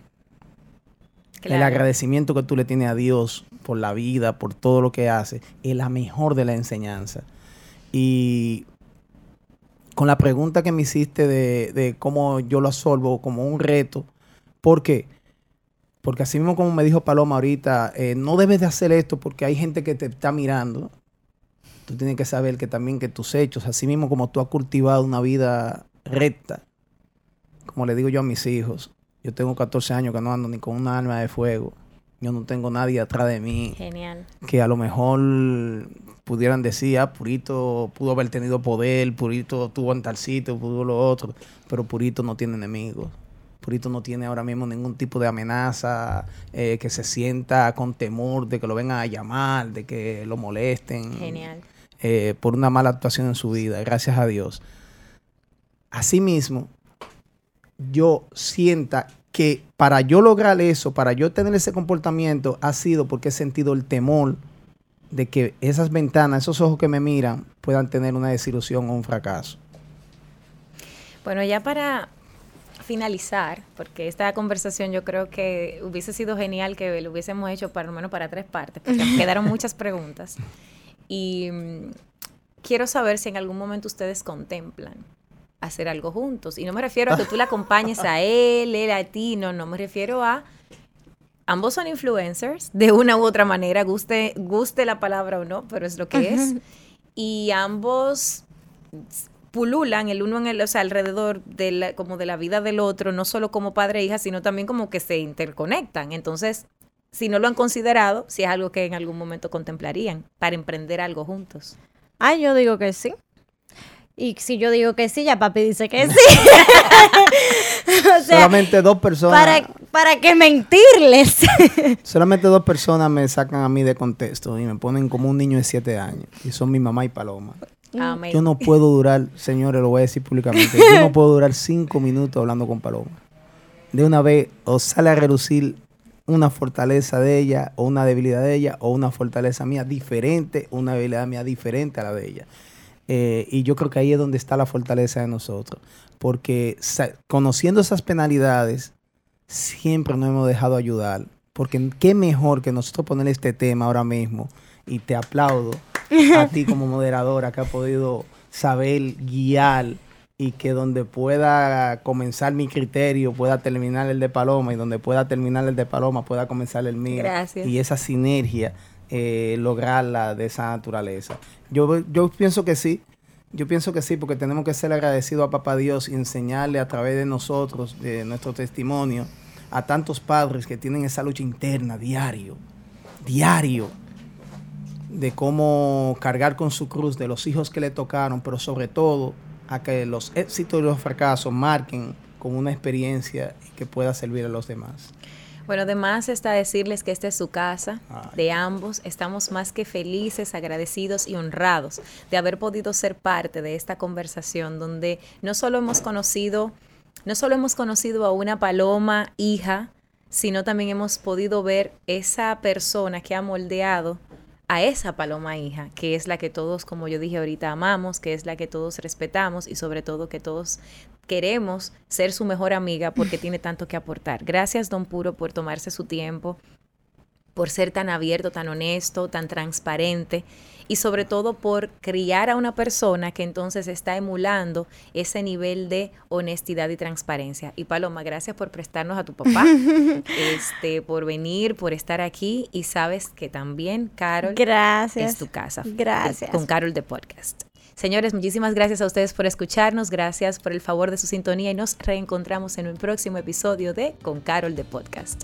el agradecimiento que tú le tienes a Dios por la vida, por todo lo que hace, es la mejor de la enseñanza. Y con la pregunta que me hiciste de, cómo yo lo absorbo como un reto, ¿por qué? Porque así mismo como me dijo Paloma ahorita, eh, no debes de hacer esto porque hay gente que te está mirando tú tienes que saber que también que tus hechos, así mismo como tú has cultivado una vida recta, como le digo yo a mis hijos, yo tengo 14 años que no ando ni con una arma de fuego. Yo no tengo nadie atrás de mí. Genial. Que a lo mejor pudieran decir, ah, Purito pudo haber tenido poder, Purito tuvo en tal sitio, pudo lo otro. Pero Purito no tiene enemigos. Purito no tiene ahora mismo ningún tipo de amenaza, eh, que se sienta con temor de que lo vengan a llamar, de que lo molesten. Genial. Eh, por una mala actuación en su vida, gracias a Dios. Asimismo, yo sienta que para yo lograr eso, para yo tener ese comportamiento, ha sido porque he sentido el temor de que esas ventanas, esos ojos que me miran, puedan tener una desilusión o un fracaso. Bueno, ya para finalizar, porque esta conversación yo creo que hubiese sido genial que lo hubiésemos hecho para lo menos para tres partes, porque quedaron [LAUGHS] muchas preguntas. Y mm, quiero saber si en algún momento ustedes contemplan hacer algo juntos. Y no me refiero a que tú le [LAUGHS] acompañes a él, él a ti, no, no me refiero a... Ambos son influencers, de una u otra manera, guste, guste la palabra o no, pero es lo que es. Y ambos pululan el uno en el, o sea, alrededor de la, como de la vida del otro, no solo como padre e hija, sino también como que se interconectan. Entonces, si no lo han considerado, si es algo que en algún momento contemplarían para emprender algo juntos. Ah, yo digo que sí. Y si yo digo que sí, ya papi dice que sí. [LAUGHS] solamente dos personas. ¿Para, para qué mentirles? [LAUGHS] solamente dos personas me sacan a mí de contexto y me ponen como un niño de siete años. Y son mi mamá y Paloma. Yo no puedo durar, señores, lo voy a decir públicamente, yo no puedo durar cinco minutos hablando con Paloma. De una vez, o sale a relucir una fortaleza de ella o una debilidad de ella o una fortaleza mía diferente, una debilidad mía diferente a la de ella. Eh, y yo creo que ahí es donde está la fortaleza de nosotros. Porque conociendo esas penalidades, siempre nos hemos dejado ayudar. Porque qué mejor que nosotros poner este tema ahora mismo. Y te aplaudo a ti como [LAUGHS] moderadora que ha podido saber guiar y que donde pueda comenzar mi criterio pueda terminar el de Paloma y donde pueda terminar el de Paloma pueda comenzar el mío. Gracias. Y esa sinergia, eh, lograrla de esa naturaleza. Yo, yo pienso que sí, yo pienso que sí, porque tenemos que ser agradecidos a Papá Dios y enseñarle a través de nosotros, de nuestro testimonio, a tantos padres que tienen esa lucha interna diario, diario, de cómo cargar con su cruz de los hijos que le tocaron, pero sobre todo a que los éxitos y los fracasos marquen como una experiencia que pueda servir a los demás. Bueno, además está decirles que esta es su casa de ambos. Estamos más que felices, agradecidos y honrados de haber podido ser parte de esta conversación donde no solo hemos conocido, no solo hemos conocido a una paloma hija, sino también hemos podido ver esa persona que ha moldeado a esa paloma hija, que es la que todos, como yo dije ahorita, amamos, que es la que todos respetamos y sobre todo que todos queremos ser su mejor amiga porque tiene tanto que aportar. Gracias, don Puro, por tomarse su tiempo, por ser tan abierto, tan honesto, tan transparente y sobre todo por criar a una persona que entonces está emulando ese nivel de honestidad y transparencia. Y Paloma, gracias por prestarnos a tu papá, [LAUGHS] este, por venir, por estar aquí y sabes que también Carol gracias. es tu casa. Gracias. Con Carol de Podcast. Señores, muchísimas gracias a ustedes por escucharnos, gracias por el favor de su sintonía y nos reencontramos en un próximo episodio de Con Carol de Podcast.